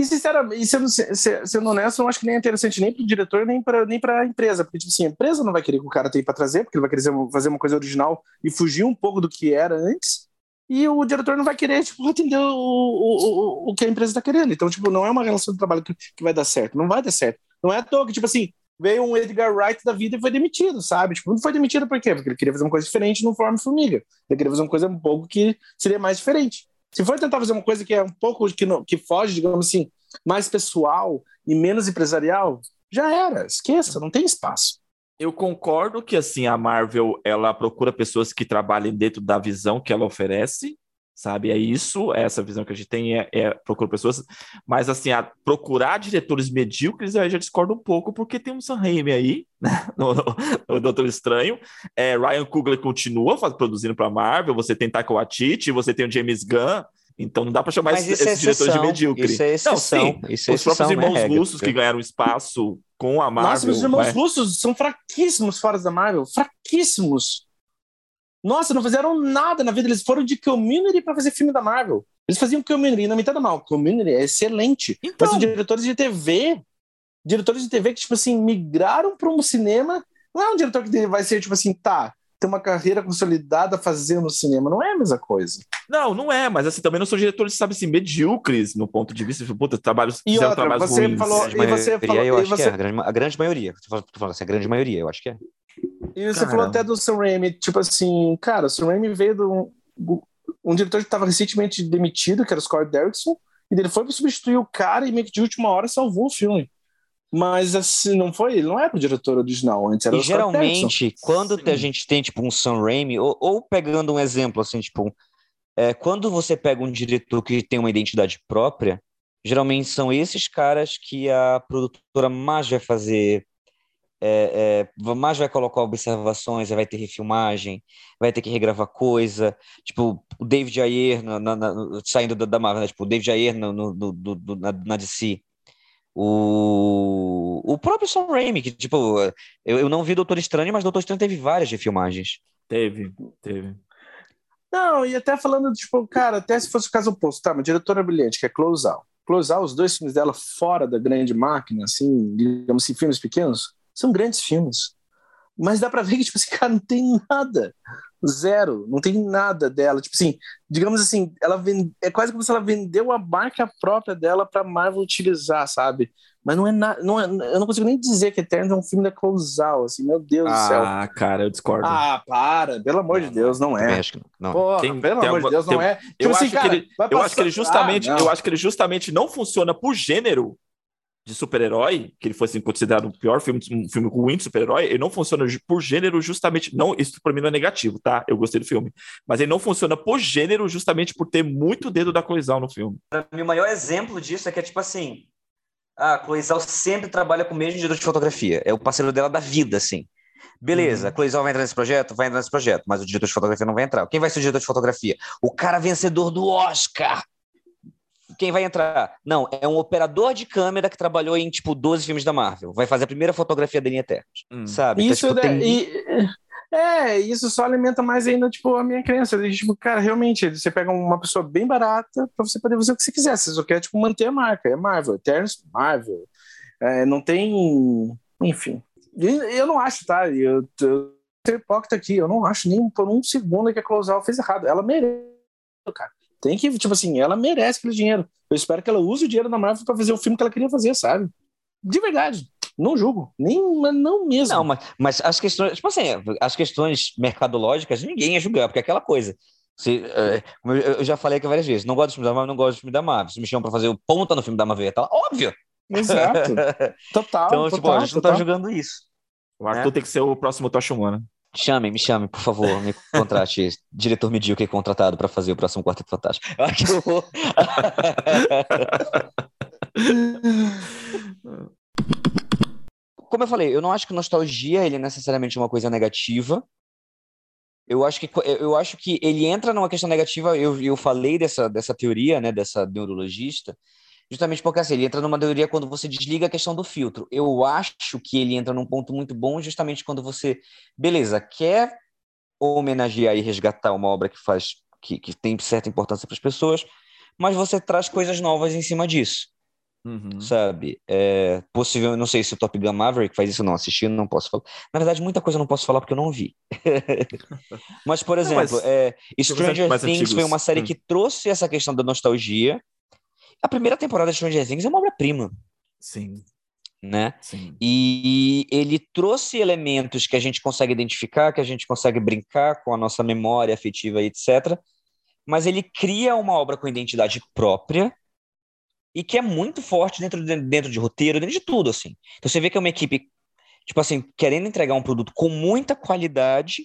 E sinceramente, sendo, se- sendo honesto, não acho que nem é interessante nem pro diretor, nem pra, nem pra empresa. Porque, tipo assim, a empresa não vai querer que o cara tenha pra trazer, porque ele vai querer fazer uma coisa original e fugir um pouco do que era antes. E o diretor não vai querer, tipo, atender o, o, o, o que a empresa tá querendo. Então, tipo, não é uma relação de trabalho que, que vai dar certo. Não vai dar certo. Não é à toa que, tipo assim, veio um Edgar Wright da vida e foi demitido, sabe? Tipo, não foi demitido por quê? Porque ele queria fazer uma coisa diferente no Forma Formiga. Ele queria fazer uma coisa um pouco que seria mais diferente. Se for tentar fazer uma coisa que é um pouco que, não, que foge, digamos assim, mais pessoal e menos empresarial, já era. Esqueça, não tem espaço. Eu concordo que assim a Marvel ela procura pessoas que trabalhem dentro da visão que ela oferece, sabe? É isso, é essa visão que a gente tem é, é procura pessoas, mas assim a procurar diretores medíocres aí eu já discordo um pouco porque tem um Sam Raimi aí, né? no, no, no Doutor Estranho, é, Ryan Coogler continua faz, produzindo para Marvel, você tem Taika Waititi, você tem o James Gunn, então não dá para chamar esses, é esses diretores de medíocre. Isso é exceção. Não, sim, isso é os próprios não é irmãos regra. russos que ganharam espaço com a Marvel. Nossa, meus irmãos mas- russos são fraquíssimos fora da Marvel. Fraquíssimos. Nossa, não fizeram nada na vida. Eles foram de community para fazer filme da Marvel. Eles faziam community, não me entenda mal. Community é excelente. Então, Mas são diretores de TV. Diretores de TV que, tipo assim, migraram para um cinema. Não é um diretor que vai ser, tipo assim, tá, tem uma carreira consolidada fazendo cinema. Não é a mesma coisa. Não, não é, mas assim, também não são diretores, sabe assim, medíocres no ponto de vista, puta, trabalhos, E outra, trabalhos você ruins. falou- A grande e você falou- eu e acho que você- é. A grande, a grande maioria. Tô falando assim, a grande maioria, eu acho que é. E você Cara. falou até do Sam Raimi, tipo assim, cara, o Sam Raimi veio de um, um diretor que estava recentemente demitido, que era o Scott Derrickson, e ele foi para substituir o cara e meio que de última hora salvou o filme. Mas assim, não foi, ele não era o diretor original, antes era E o Scott Derrickson. geralmente, quando Sim. a gente tem, tipo, um Sam Raimi, ou, ou pegando um exemplo, assim, tipo, é, quando você pega um diretor que tem uma identidade própria, geralmente são esses caras que a produtora mais vai fazer, é, é, mais vai colocar observações, vai ter refilmagem, vai ter que regravar coisa, tipo, o David Ayer na- na- na- saindo da, da Marvel, né? tipo, o David Ayer no, no- no- do- do- na, na DC, o, o próprio Sam Raimi, que, tipo, eu, eu não vi Doutor Estranho, mas Doutor Estranho teve várias refilmagens. Teve, teve. Não, e até falando, tipo, cara, até se fosse o caso oposto, tá, uma diretora brilhante, que é Close Out. Close Out, os dois filmes dela fora da grande máquina, assim, digamos assim, filmes pequenos, são grandes filmes. Mas dá pra ver que, tipo assim, cara, não tem nada. Zero. Não tem nada dela. Tipo assim, digamos assim, ela vende, é quase como se ela vendeu a marca própria dela pra Marvel utilizar, sabe? Mas não é nada. Não é, eu não consigo nem dizer que Eterno é um filme da Clouzal, assim, meu Deus ah, do céu. Ah, cara, eu discordo. Ah, para, pelo amor de Deus, não é. Acho que não. Porra, Tem- pelo tem amor de Deus, tem- não é. Tipo eu assim, acho cara, que ele, eu acho passar- que ele justamente, Ah, não. eu acho que ele justamente não funciona por gênero de super-herói, que ele fosse considerado o pior filme, um filme ruim de super-herói, ele não funciona por gênero justamente, não, isso pra mim não é negativo, tá? Eu gostei do filme, mas ele não funciona por gênero justamente por ter muito dedo da coesão no filme. Pra mim, o maior exemplo disso é que é tipo assim: a Chloe Zhao sempre trabalha com o mesmo diretor de fotografia. É o parceiro dela da vida, assim. Beleza, Chloe Zhao vai entrar nesse projeto? Vai entrar nesse projeto, mas o diretor de fotografia não vai entrar. Quem vai ser o diretor de fotografia? O cara vencedor do Oscar! Quem vai entrar? Não, é um operador de câmera que trabalhou em, tipo, 12 filmes da Marvel. Vai fazer a primeira fotografia dele em Eternos, Hum. sabe? Então, Isso tipo, da- tem- e- é, isso só alimenta mais ainda, tipo, a minha crença. de, Tipo, cara, realmente, você pega uma pessoa bem barata pra você poder fazer o que você quiser. Você só quer, tipo, manter a marca. É Marvel, Eternos, Marvel. É, não tem. Enfim. Eu não acho, tá? Eu, eu ser hipócrita aqui. Eu não acho nem por um segundo que a Closal fez errado. Ela merece, cara. Tem que, tipo assim, ela merece aquele dinheiro. Eu espero que ela use o dinheiro da Marvel pra fazer o filme que ela queria fazer, sabe? De verdade. Não julgo. Nem, mas não mesmo. Não, mas, mas as questões, tipo assim, as questões mercadológicas, ninguém ia julgar, porque é aquela coisa. Se, como eu já falei aqui várias vezes, não gosto do filme da Marvel, não gosto do filme da Marvel. Se me chamam pra fazer o ponta no filme da Marvel, tá lá, óbvio. Exato. Total. então, total, tipo, a gente não tá total. julgando isso. O Arthur É. tem que ser o próximo Tocha Humana. Chame, me chame, por favor, me contrate. Diretor medíocre contratado pra fazer o próximo Quarteto Fantástico. Eu acho que eu vou. Como eu falei, eu não acho que nostalgia ele é necessariamente uma coisa negativa. Eu acho que, eu acho que ele entra numa questão negativa. Eu, eu falei dessa, dessa teoria, né, dessa neurologista, justamente porque assim, ele entra numa teoria quando você desliga a questão do filtro. Eu acho que ele entra num ponto muito bom justamente quando você, beleza, quer homenagear e resgatar uma obra que faz que, que tem certa importância para as pessoas, mas você traz coisas novas em cima disso Uhum. sabe? É, possível, não sei se o Top Gun Maverick faz isso, não assisti, não posso falar. Na verdade, muita coisa eu não posso falar porque eu não vi. mas, por Não, exemplo, mas é, filmes Stranger Things antigos. foi uma série Hum. que trouxe essa questão da nostalgia. A primeira temporada de Stranger Things é uma obra-prima, Sim, né? sim. E ele trouxe elementos que a gente consegue identificar, que a gente consegue brincar com a nossa memória afetiva e etc. Mas ele cria uma obra com identidade própria e que é muito forte dentro de, dentro de roteiro, dentro de tudo, assim. Então você vê que é uma equipe, tipo assim, querendo entregar um produto com muita qualidade,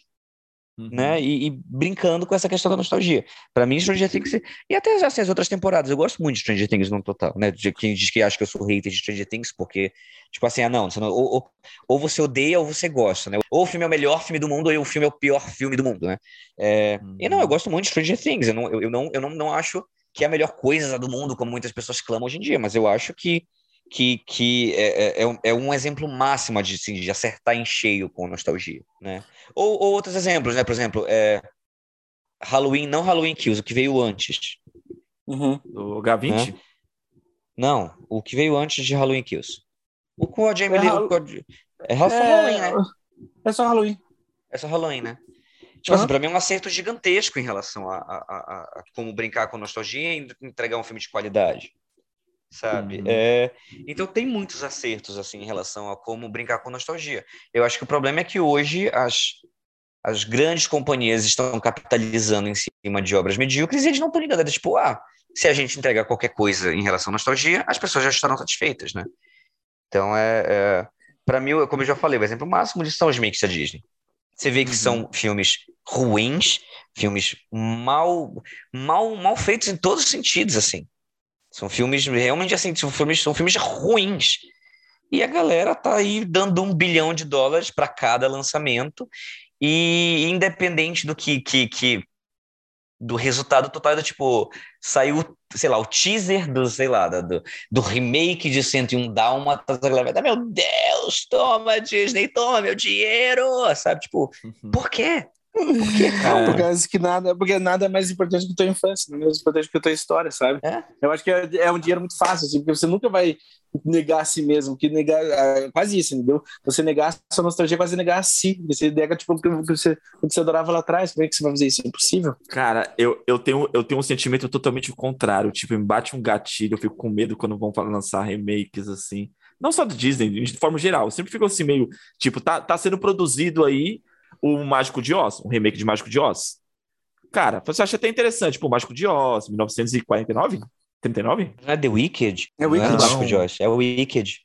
Uhum. né? E, e brincando com essa questão da nostalgia. Pra mim, Stranger Things, e até assim, as outras temporadas, eu gosto muito de Stranger Things no total, né? De quem diz que acha que eu sou hater de Stranger Things, porque, tipo assim, ah, não, não ou, ou, ou você odeia ou você gosta, né? Ou o filme é o melhor filme do mundo, ou o filme é o pior filme do mundo, né? É, E não, eu gosto muito de Stranger Things, eu não, eu, eu não, eu não, não acho que é a melhor coisa do mundo, como muitas pessoas clamam hoje em dia, mas eu acho que, que, que é, é- é um, é um exemplo máximo de, assim, de acertar em cheio com nostalgia, né? Ou, ou outros exemplos, né? Por exemplo, é, Halloween, não Halloween Kills, o que veio antes. Uhum. O H20? Não, o que veio antes de Halloween Kills. O com a Jamie É Lee... Hall- o com a- É só Halloween, né? É só Halloween. É só Halloween, né? Tipo Aham. assim, pra mim é um acerto gigantesco em relação a, a, a- a como brincar com nostalgia e entregar um filme de qualidade, sabe? Uhum. É, então tem muitos acertos, assim, em relação a como brincar com nostalgia. Eu acho que o problema é que hoje as, as grandes companhias estão capitalizando em cima de obras medíocres e eles não estão ligando. É tipo, ah, se a gente entregar qualquer coisa em relação à nostalgia, as pessoas já estarão satisfeitas, né? Então, é, é para mim, como eu já falei, o exemplo máximo disso são os makes da Disney. Você vê que Uhum. são filmes ruins, filmes mal, mal, mal feitos em todos os sentidos, assim. São filmes realmente assim, são filmes, são filmes ruins. E a galera tá aí dando um bilhão de dólares para cada lançamento. E independente do que, que, que do resultado total, do tipo, saiu, sei lá, o teaser do, sei lá, do, do remake de 101 Dálmatas, a galera vai dar, meu Deus, toma Disney, toma meu dinheiro, sabe? Tipo, Uhum. por quê? É. Por causa que nada, porque nada é mais importante que a tua infância, não é mais importante que a tua história, sabe? É? Eu acho que é, é, um dinheiro muito fácil, assim, porque você nunca vai negar a si mesmo, que negar, é, quase isso, entendeu? Você negar a sua nostalgia é quase negar a si. Você nega, tipo, o que você, o que você adorava lá atrás, como é que você vai fazer isso? É impossível. Cara, eu, eu, tenho, eu tenho um sentimento totalmente contrário, tipo, me bate um gatilho, eu fico com medo quando vão lançar remakes, assim. Não só do Disney, de forma geral. Eu sempre fico assim, meio, tipo, tá, tá sendo produzido aí o Mágico de Oz, um remake de Mágico de Oz. Cara, você acha até interessante, o Mágico de Oz, 1949? 39? Não é The Wicked? É o Wicked. Não, é Mágico de Oz, é o Wicked.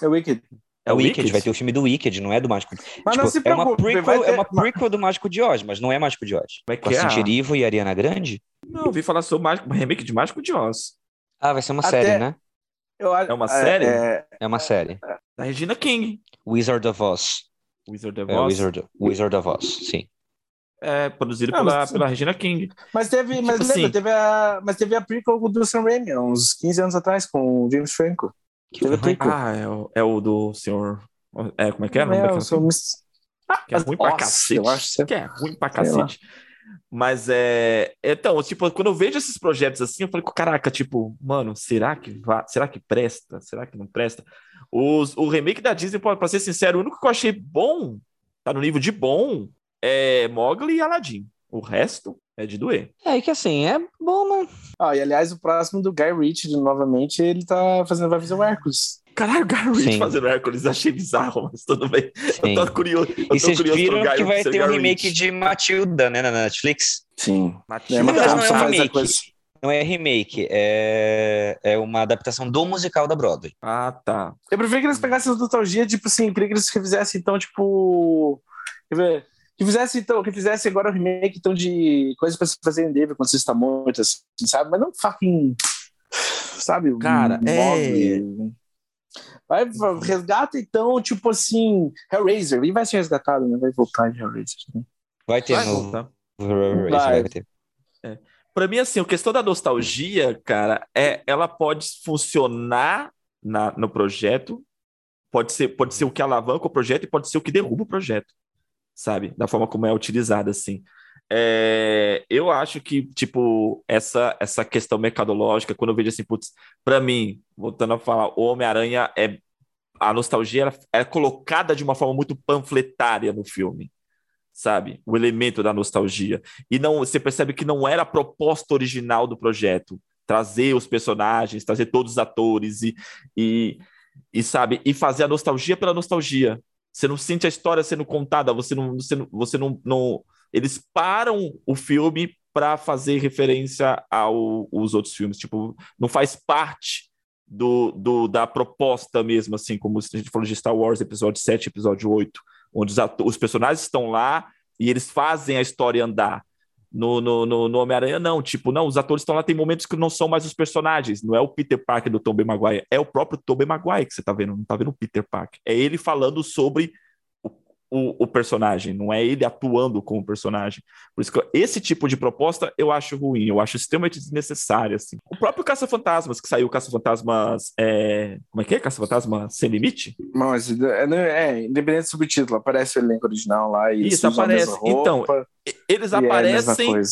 É o Wicked. É o Wicked, Wicked, vai ter o filme do Wicked, não é do Mágico. Mas tipo, não se preocupe, é uma prequel, ter... é uma prequel do Mágico de Oz, mas não é Mágico de Oz. Como é que Com é? a e Ariana Grande? Não, ouvi falar sobre o remake de Mágico de Oz. Ah, vai ser uma Até... série, né? Eu, é uma série? É, é uma série. Da Regina King. Wizard of Oz. Wizard of é, Oz? É, Wizard, Wizard of Oz, sim. É, produzido pela, mas, pela Regina King. Mas teve, tipo mas lembra, assim, teve a, mas teve a prequel do Sam Raimi, uns 15 anos atrás, com o James Franco. Teve a prequel. Ah, é o, é o do senhor... É, como é que é? Não, é, o senhor... Que é ruim pra cacete. Eu acho que é ruim pra cacete. Mas é. Então, tipo, quando eu vejo esses projetos assim, eu falei, caraca, tipo, mano, será que vai, será que presta? Será que não presta? Os, o remake da Disney, pra ser sincero, o único que eu achei bom, tá no nível de bom, é Mogli e Aladdin. O resto é de doer. É que assim, é bom, mano. Ah, e aliás, o próximo do Guy Ritchie, novamente, ele tá fazendo, vai fazer o Hércules. Caralho, o Guy Ritchie fazendo Hércules, achei bizarro, mas tudo bem. Sim. Eu tô curioso. Eu tô e vocês curioso viram que vai ter um remake de Matilda, né, na Netflix? Sim. Matilda. Não, mas não é um remake. Não é remake, é, é uma adaptação do musical da Broadway. Ah, tá. Eu prefiro que eles pegassem a nostalgia, tipo assim, queria que eles fizessem, então, tipo. Quer ver? Que fizesse, então, que fizesse agora o remake então, de coisas pra se fazer em David quando você está morto, assim, sabe? Mas não fucking. Sabe? Cara, um é. Vai, resgata então, tipo assim, Hellraiser. E vai ser resgatado, né? Vai voltar em Hellraiser. Né? Vai ter vai. Hellraiser, vai. vai ter. Pra mim, assim, a questão da nostalgia, cara, é ela pode funcionar na, no projeto, pode ser, pode ser o que alavanca o projeto e pode ser o que derruba o projeto sabe? Da forma como é utilizada, assim. É, eu acho que, tipo, essa, essa questão mercadológica, quando eu vejo assim, putz, pra mim, voltando a falar, o Homem-Aranha é. A nostalgia é colocada de uma forma muito panfletária no filme, sabe? O elemento da nostalgia. E não você percebe que não era a proposta original do projeto trazer os personagens, trazer todos os atores e, e, e sabe? E fazer a nostalgia pela nostalgia, você não sente a história sendo contada, você não, você não, você não, não... eles param o filme para fazer referência aos outros filmes, tipo, não faz parte do, do, da proposta mesmo, assim, como a gente falou de Star Wars, episódio 7, episódio 8, onde os, os personagens estão lá e eles fazem a história andar. No, no, no, no Homem-Aranha, não. Tipo, não, os atores estão lá, tem momentos que não são mais os personagens. Não é o Peter Parker do Tobey Maguire, é o próprio Tobey Maguire que você tá vendo, não tá vendo o Peter Parker. É ele falando sobre o, o, personagem, não é ele atuando como personagem. Por isso que esse tipo de proposta eu acho ruim, eu acho extremamente desnecessário. Assim. O próprio Caça-Fantasmas, que saiu Caça-Fantasmas. É... Como é que é? Caça-Fantasma Sem Limite? Mas, é, é, independente do subtítulo, aparece o elenco original lá e Isso, aparece. então, eles é aparecem, é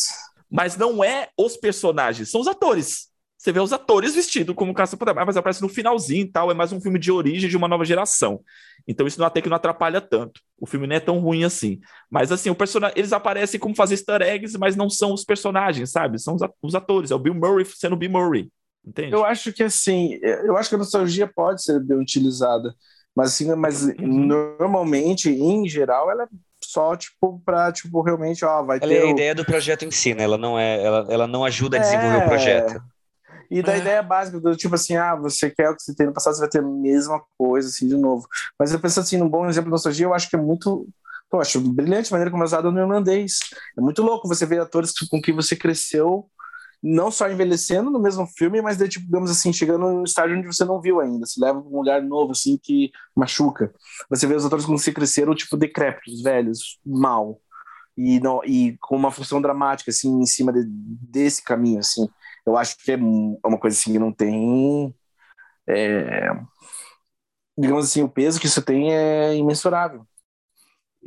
mas não é os personagens, são os atores. Você vê os atores vestidos como caça-fantasma, mas aparece no finalzinho e tal. É mais um filme de origem de uma nova geração. Então isso não, até que não atrapalha tanto. O filme não é tão ruim assim. Mas assim, o personagem, eles aparecem como fazer easter eggs, mas não são os personagens, sabe? São os atores. É o Bill Murray sendo o Bill Murray. Entende? Eu acho que assim, eu acho que a nostalgia pode ser bem utilizada. Mas assim, mas uhum. normalmente, em geral, ela é só tipo para tipo realmente, ó, vai ela ter é a o... ideia do projeto em si, né? Ela não é, ela, ela não ajuda a desenvolver é... o projeto. E da é. ideia básica do tipo assim, ah, você quer o que você tem no passado, você vai ter a mesma coisa, assim, de novo. Mas eu penso assim, num bom exemplo de nostalgia, eu acho que é muito. Eu acho brilhante a maneira como é usado no irlandês. É muito louco você ver atores com quem você cresceu, não só envelhecendo no mesmo filme, mas, de, tipo, digamos assim, chegando num estágio onde você não viu ainda. Se leva para um lugar novo, assim, que machuca. Você vê os atores com quem você cresceram, tipo, decrépitos, velhos, mal. E, não, e com uma função dramática, assim, em cima de, desse caminho, assim eu acho que é, é uma coisa assim que não tem. É, digamos assim, o peso que isso tem é imensurável.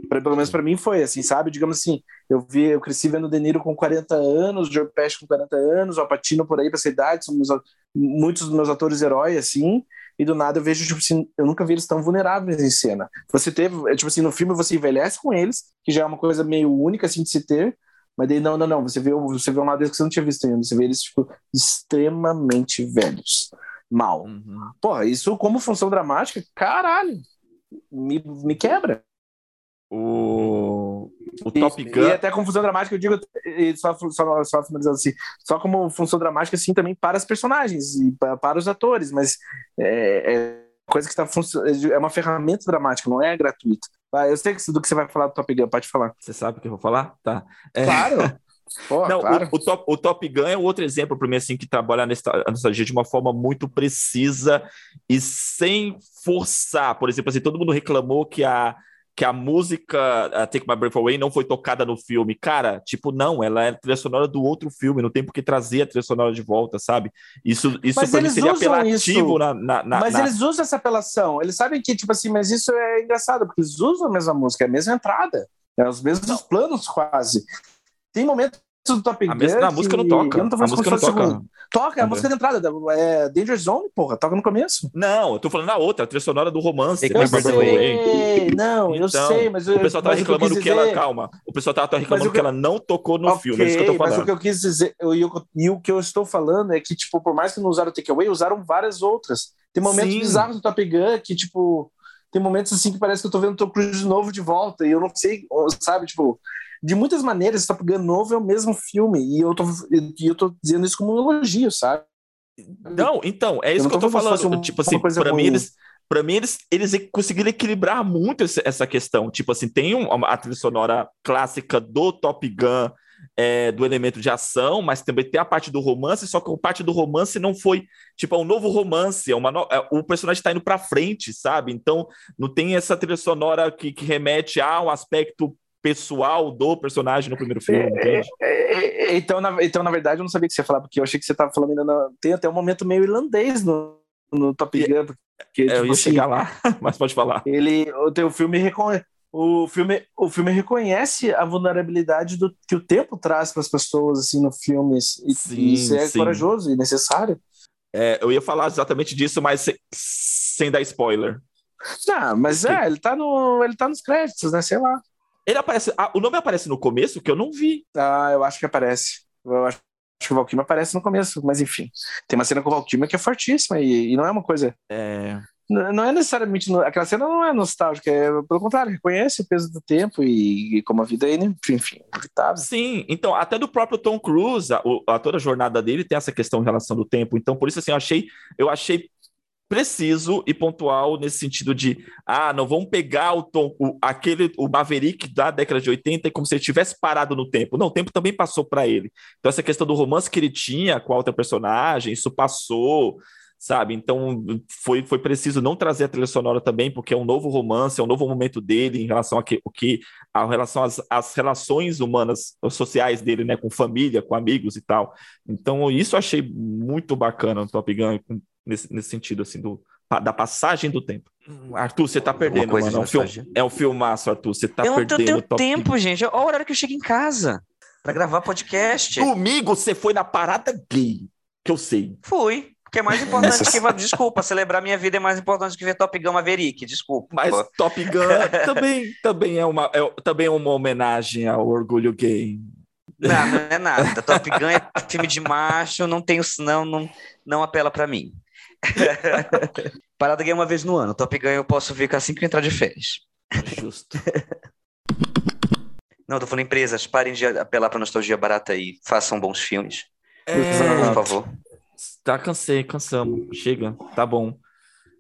Pra, pelo menos para mim foi assim, sabe? Digamos assim, eu vi, eu cresci vendo o De Niro com 40 anos, o Joe Pesci com 40 anos, o Alpatino por aí para essa idade, são meus, muitos dos meus atores heróis assim, e do nada eu vejo tipo assim, eu nunca vi eles tão vulneráveis em cena. Você teve, é, tipo assim, no filme você envelhece com eles, que já é uma coisa meio única assim de se ter, mas daí não, não, não, você vê, você vê um lado deles que você não tinha visto ainda, você vê eles tipo extremamente velhos. Mal. Uhum. Porra, isso como função dramática, caralho, me, me quebra o, o Top Gun. E até confusão dramática, eu digo, só, só, só finalizando assim, só como função dramática, assim, também para os personagens e para, para os atores, mas é, é coisa que está é uma ferramenta dramática, não é gratuita. Ah, eu sei do que você vai falar do Top Gun, pode falar. Você sabe o que eu vou falar? Tá. É... Claro. Pô, não, claro. O, o, Top, o Top Gun é outro exemplo para mim assim que trabalha a nostalgia de uma forma muito precisa e sem forçar. Por exemplo, assim, todo mundo reclamou que a que a música uh, Take My Breath Away não foi tocada no filme. Cara, tipo, não, ela é a trilha sonora do outro filme, não tem por que trazer a trilha sonora de volta, sabe? Isso, isso pra mim seria apelativo na, na, na, Mas na... eles usam essa apelação, eles sabem que, tipo assim, mas isso é engraçado, porque eles usam a mesma música, é a mesma entrada, é os mesmos planos quase. Tem momentos do Top Gun. A, mesma, a música não toca. Eu não tô a música não toca. Toca, é a música de entrada. É Danger Zone, porra, toca no começo. Não, eu tô falando na outra, a trilha sonora do romance. Eu sei, não, eu então, sei, mas o pessoal tava reclamando que, que ela, calma, o pessoal tava, reclamando que, que, ela não tocou no okay, filme, é isso que eu tô falando. Mas o que eu quis dizer, eu, eu, e o que eu estou falando é que, tipo, por mais que não usaram o Takeaway, usaram várias outras. Tem momentos Sim. bizarros do Top Gun que, tipo, tem momentos assim que parece que eu tô vendo o Tom Cruise de novo de volta, e eu não sei, sabe, tipo, de muitas maneiras, Top Gun novo é o mesmo filme, e eu tô, e eu tô dizendo isso como um elogio, sabe? Não, então, é isso eu que eu tô falando. Um, tipo assim, para mim, eles, para mim, eles, eles conseguiram equilibrar muito essa questão. Tipo assim, tem um, a trilha sonora clássica do Top Gun, é, do elemento de ação, mas também tem a parte do romance, só que a parte do romance não foi, tipo, é um novo romance, é uma no... é, o personagem está indo para frente, sabe? Então, não tem essa trilha sonora que, que remete ao aspecto pessoal do personagem no primeiro filme, é, é, é, então, na, então, na verdade, eu não sabia o que você ia falar, porque eu achei que você estava falando ainda. Na, tem até um momento meio irlandês no, no Top Gun. Porque, é, tipo, eu ia assim, chegar lá, mas pode falar. Ele, o teu filme reconhece. O filme, o filme reconhece a vulnerabilidade do que o tempo traz para as pessoas assim no filme e, sim, isso é sim. corajoso e necessário. É, eu ia falar exatamente disso, mas sem, sem dar spoiler. Não, mas é, ele tá, no, ele tá nos créditos, né? Sei lá. Ele aparece. Ah, o nome aparece no começo, que eu não vi. Ah, eu acho que aparece. Eu acho, acho que o Valkyrie aparece no começo, mas enfim. Tem uma cena com o Valkyrie que é fortíssima e, e não é uma coisa. É. Não, é necessariamente. Aquela cena não é nostálgica, é pelo contrário, reconhece o peso do tempo e, e como a vida é, enfim, inevitável. Sim, então, até do próprio Tom Cruise, a, a, toda a jornada dele tem essa questão em relação do tempo. Então, por isso, assim, eu achei, eu achei preciso e pontual nesse sentido de ah, não vamos pegar o tom, o, aquele o Maverick da década de 80 como se ele tivesse parado no tempo. Não, o tempo também passou para ele. Então essa questão do romance que ele tinha com a outra personagem, isso passou, sabe? Então foi, foi preciso não trazer a trilha sonora também, porque é um novo romance, é um novo momento dele em relação a que, o que a relação às, às relações humanas, sociais dele, né, com família, com amigos e tal. Então isso eu achei muito bacana no Top Gun, nesse, nesse sentido, assim, do, da passagem do tempo. Hum, Arthur, você tá perdendo, mano. É um, filme, é um filmaço, Arthur. Você tá eu perdendo. Eu não tenho tempo, gente. Olha o horário que eu chego em casa para gravar podcast. Domingo você foi na parada gay, que eu sei. Fui. Que é mais importante que. Desculpa, celebrar minha vida é mais importante que ver Top Gun Maverick, desculpa. Mas pô. Top Gun também, também, é uma, é, também é uma homenagem ao orgulho gay. Não, não é nada. Top Gun é filme de macho, não tenho, não, não, não apela para mim. Parada ganha uma vez no ano. Top Gun eu posso ver assim que eu entrar de férias. Justo. Não, tô falando empresas, parem de apelar pra nostalgia barata e façam bons filmes. É... Por favor. Tá, cansei, cansamos. Chega, tá bom.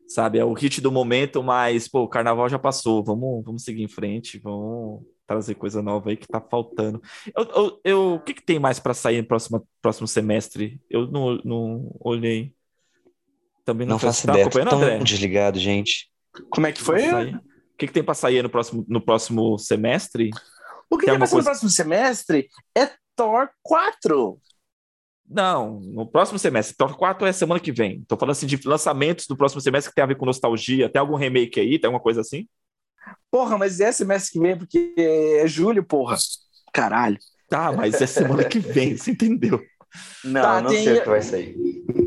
Sabe, é o hit do momento, mas, pô, o carnaval já passou. Vamos, vamos seguir em frente, vamos trazer coisa nova aí que tá faltando. Eu, eu, eu o que, que tem mais para sair no próximo, próximo semestre? Eu não, não olhei. Também não, não faço tá ideia. Tão André? desligado, gente. Como é que foi? O que, que tem para sair no próximo, no próximo semestre? O que tem, tem para sair coisa... no próximo semestre é Thor 4. Não, no próximo semestre. Thor 4 é semana que vem. Tô falando assim de lançamentos do próximo semestre que tem a ver com nostalgia. Tem algum remake aí? Tem alguma coisa assim? Porra, mas é semestre que vem, porque é julho, porra. Caralho. Tá, mas é semana que vem, você entendeu? Não, Tá, não tem- sei o que vai sair.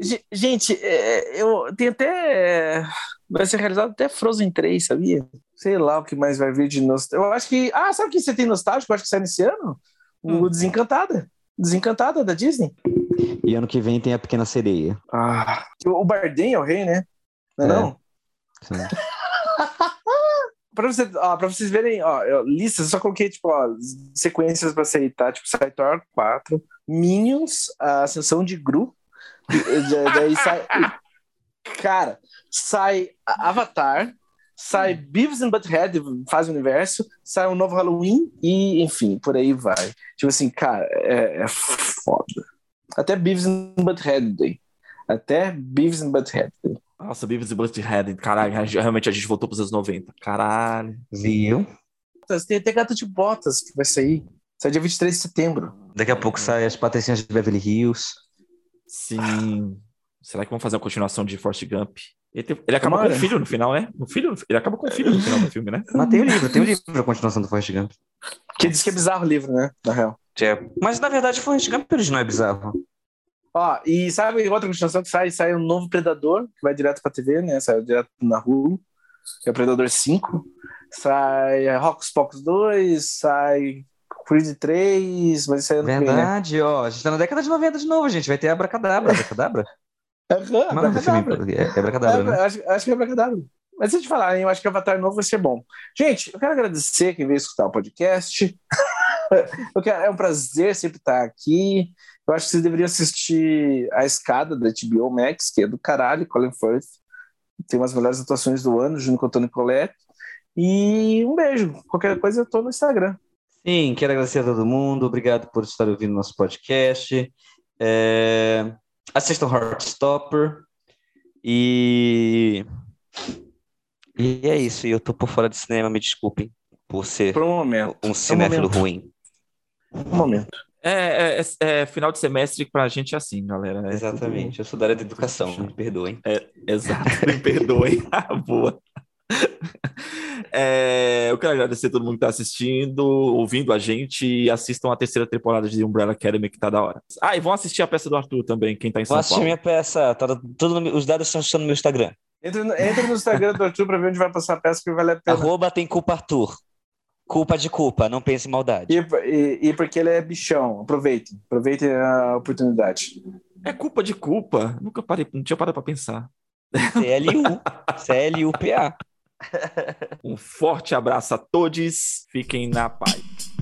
Ge- Gente, é, eu tenho até. Vai ser realizado até Frozen 3, sabia? Sei lá o que mais vai vir de nostálgico. Eu acho que. Ah, sabe o que você tem nostálgico? Eu acho que sai nesse ano? O Hum. Desencantada. Desencantada da Disney. E ano que vem tem a Pequena Sereia. Ah. O Bardem é o rei, né? Não é, É. não? Pra, você, ó, pra vocês verem, ó, eu, lista, eu só coloquei, tipo, ó, sequências pra tá? Tipo, sai Thor 4, Minions, a Ascensão de Gru, daí sai... Cara, sai Avatar, sai Beavis and Butthead, faz o universo, sai um novo Halloween e, enfim, por aí vai. Tipo assim, cara, é, é foda. Até Beavis and Butthead daí. Até Beavis and Butthead. Nossa, Beavis e Butthead, caralho, realmente a gente voltou pros anos 90. Caralho. Viu? Tem até Gato de Botas que vai sair. Sai dia 23 de setembro. Daqui a pouco sai as patricinhas de Beverly Hills. Sim. Será que vão fazer uma continuação de Forrest Gump? Ele, tem- ele acaba Tomara. com o filho no final, né? No filho, ele acaba com o filho no final do filme, né? Mas tem o livro, tem o livro da continuação do Forrest Gump. Que diz que é bizarro o livro, né? Na real. Mas na verdade o Forrest Gump original é bizarro. Ó, e sabe outra continuação que sai? Sai um novo Predador, que vai direto pra TV, né? Sai direto na Hulu. Que é o Predador 5. Sai Rocos Pocos 2, sai Creed 3, mas isso aí é vem, né? Verdade, ó. A gente tá na década de 90 de novo, gente. Vai ter Abracadabra. Abracadabra? É? Abracadabra. É, é Abracadabra, É, né? acho, acho que é Abracadabra. Mas se eu te falar, hein, eu acho que Avatar novo vai ser bom. Gente, eu quero agradecer quem veio escutar o podcast. Quero- é um prazer sempre estar aqui. Eu acho que vocês deveriam assistir A Escada da HBO Max, que é do caralho, Colin Firth. Tem umas melhores atuações do ano, junto com o Tony Collette. E um beijo. Qualquer coisa, eu tô no Instagram. Sim, quero agradecer a todo mundo. Obrigado por estar ouvindo nosso podcast. É, Assistam Heartstopper. E... E é isso. Eu tô por fora de cinema, me desculpem por ser Por um momento. um cinéfilo momento. ruim. Um momento. É, é- é- é final de semestre pra gente é assim, galera. É Exatamente. Eu sou da área da educação, me perdoem. tudo- Exato, me perdoem. Ah, Boa. É, eu quero agradecer a todo mundo que tá assistindo, ouvindo a gente e assistam a terceira temporada de Umbrella Academy, que tá da hora. Ah, e vão assistir a peça do Arthur também, quem tá em Vou São assistir Paulo. minha peça. Tá tudo no- os dados estão estão no meu Instagram. Entra no, entra no Instagram do Arthur pra ver onde vai passar a peça que vale a pena. Arroba tem culpa Arthur. Culpa de culpa, não pense em maldade. E, e, e porque ele é bichão. Aproveitem. Aproveitem a oportunidade. É culpa de culpa. Nunca parei, não tinha parado pra pensar. CLU. CLUPA. Um forte abraço a todos. Fiquem na paz.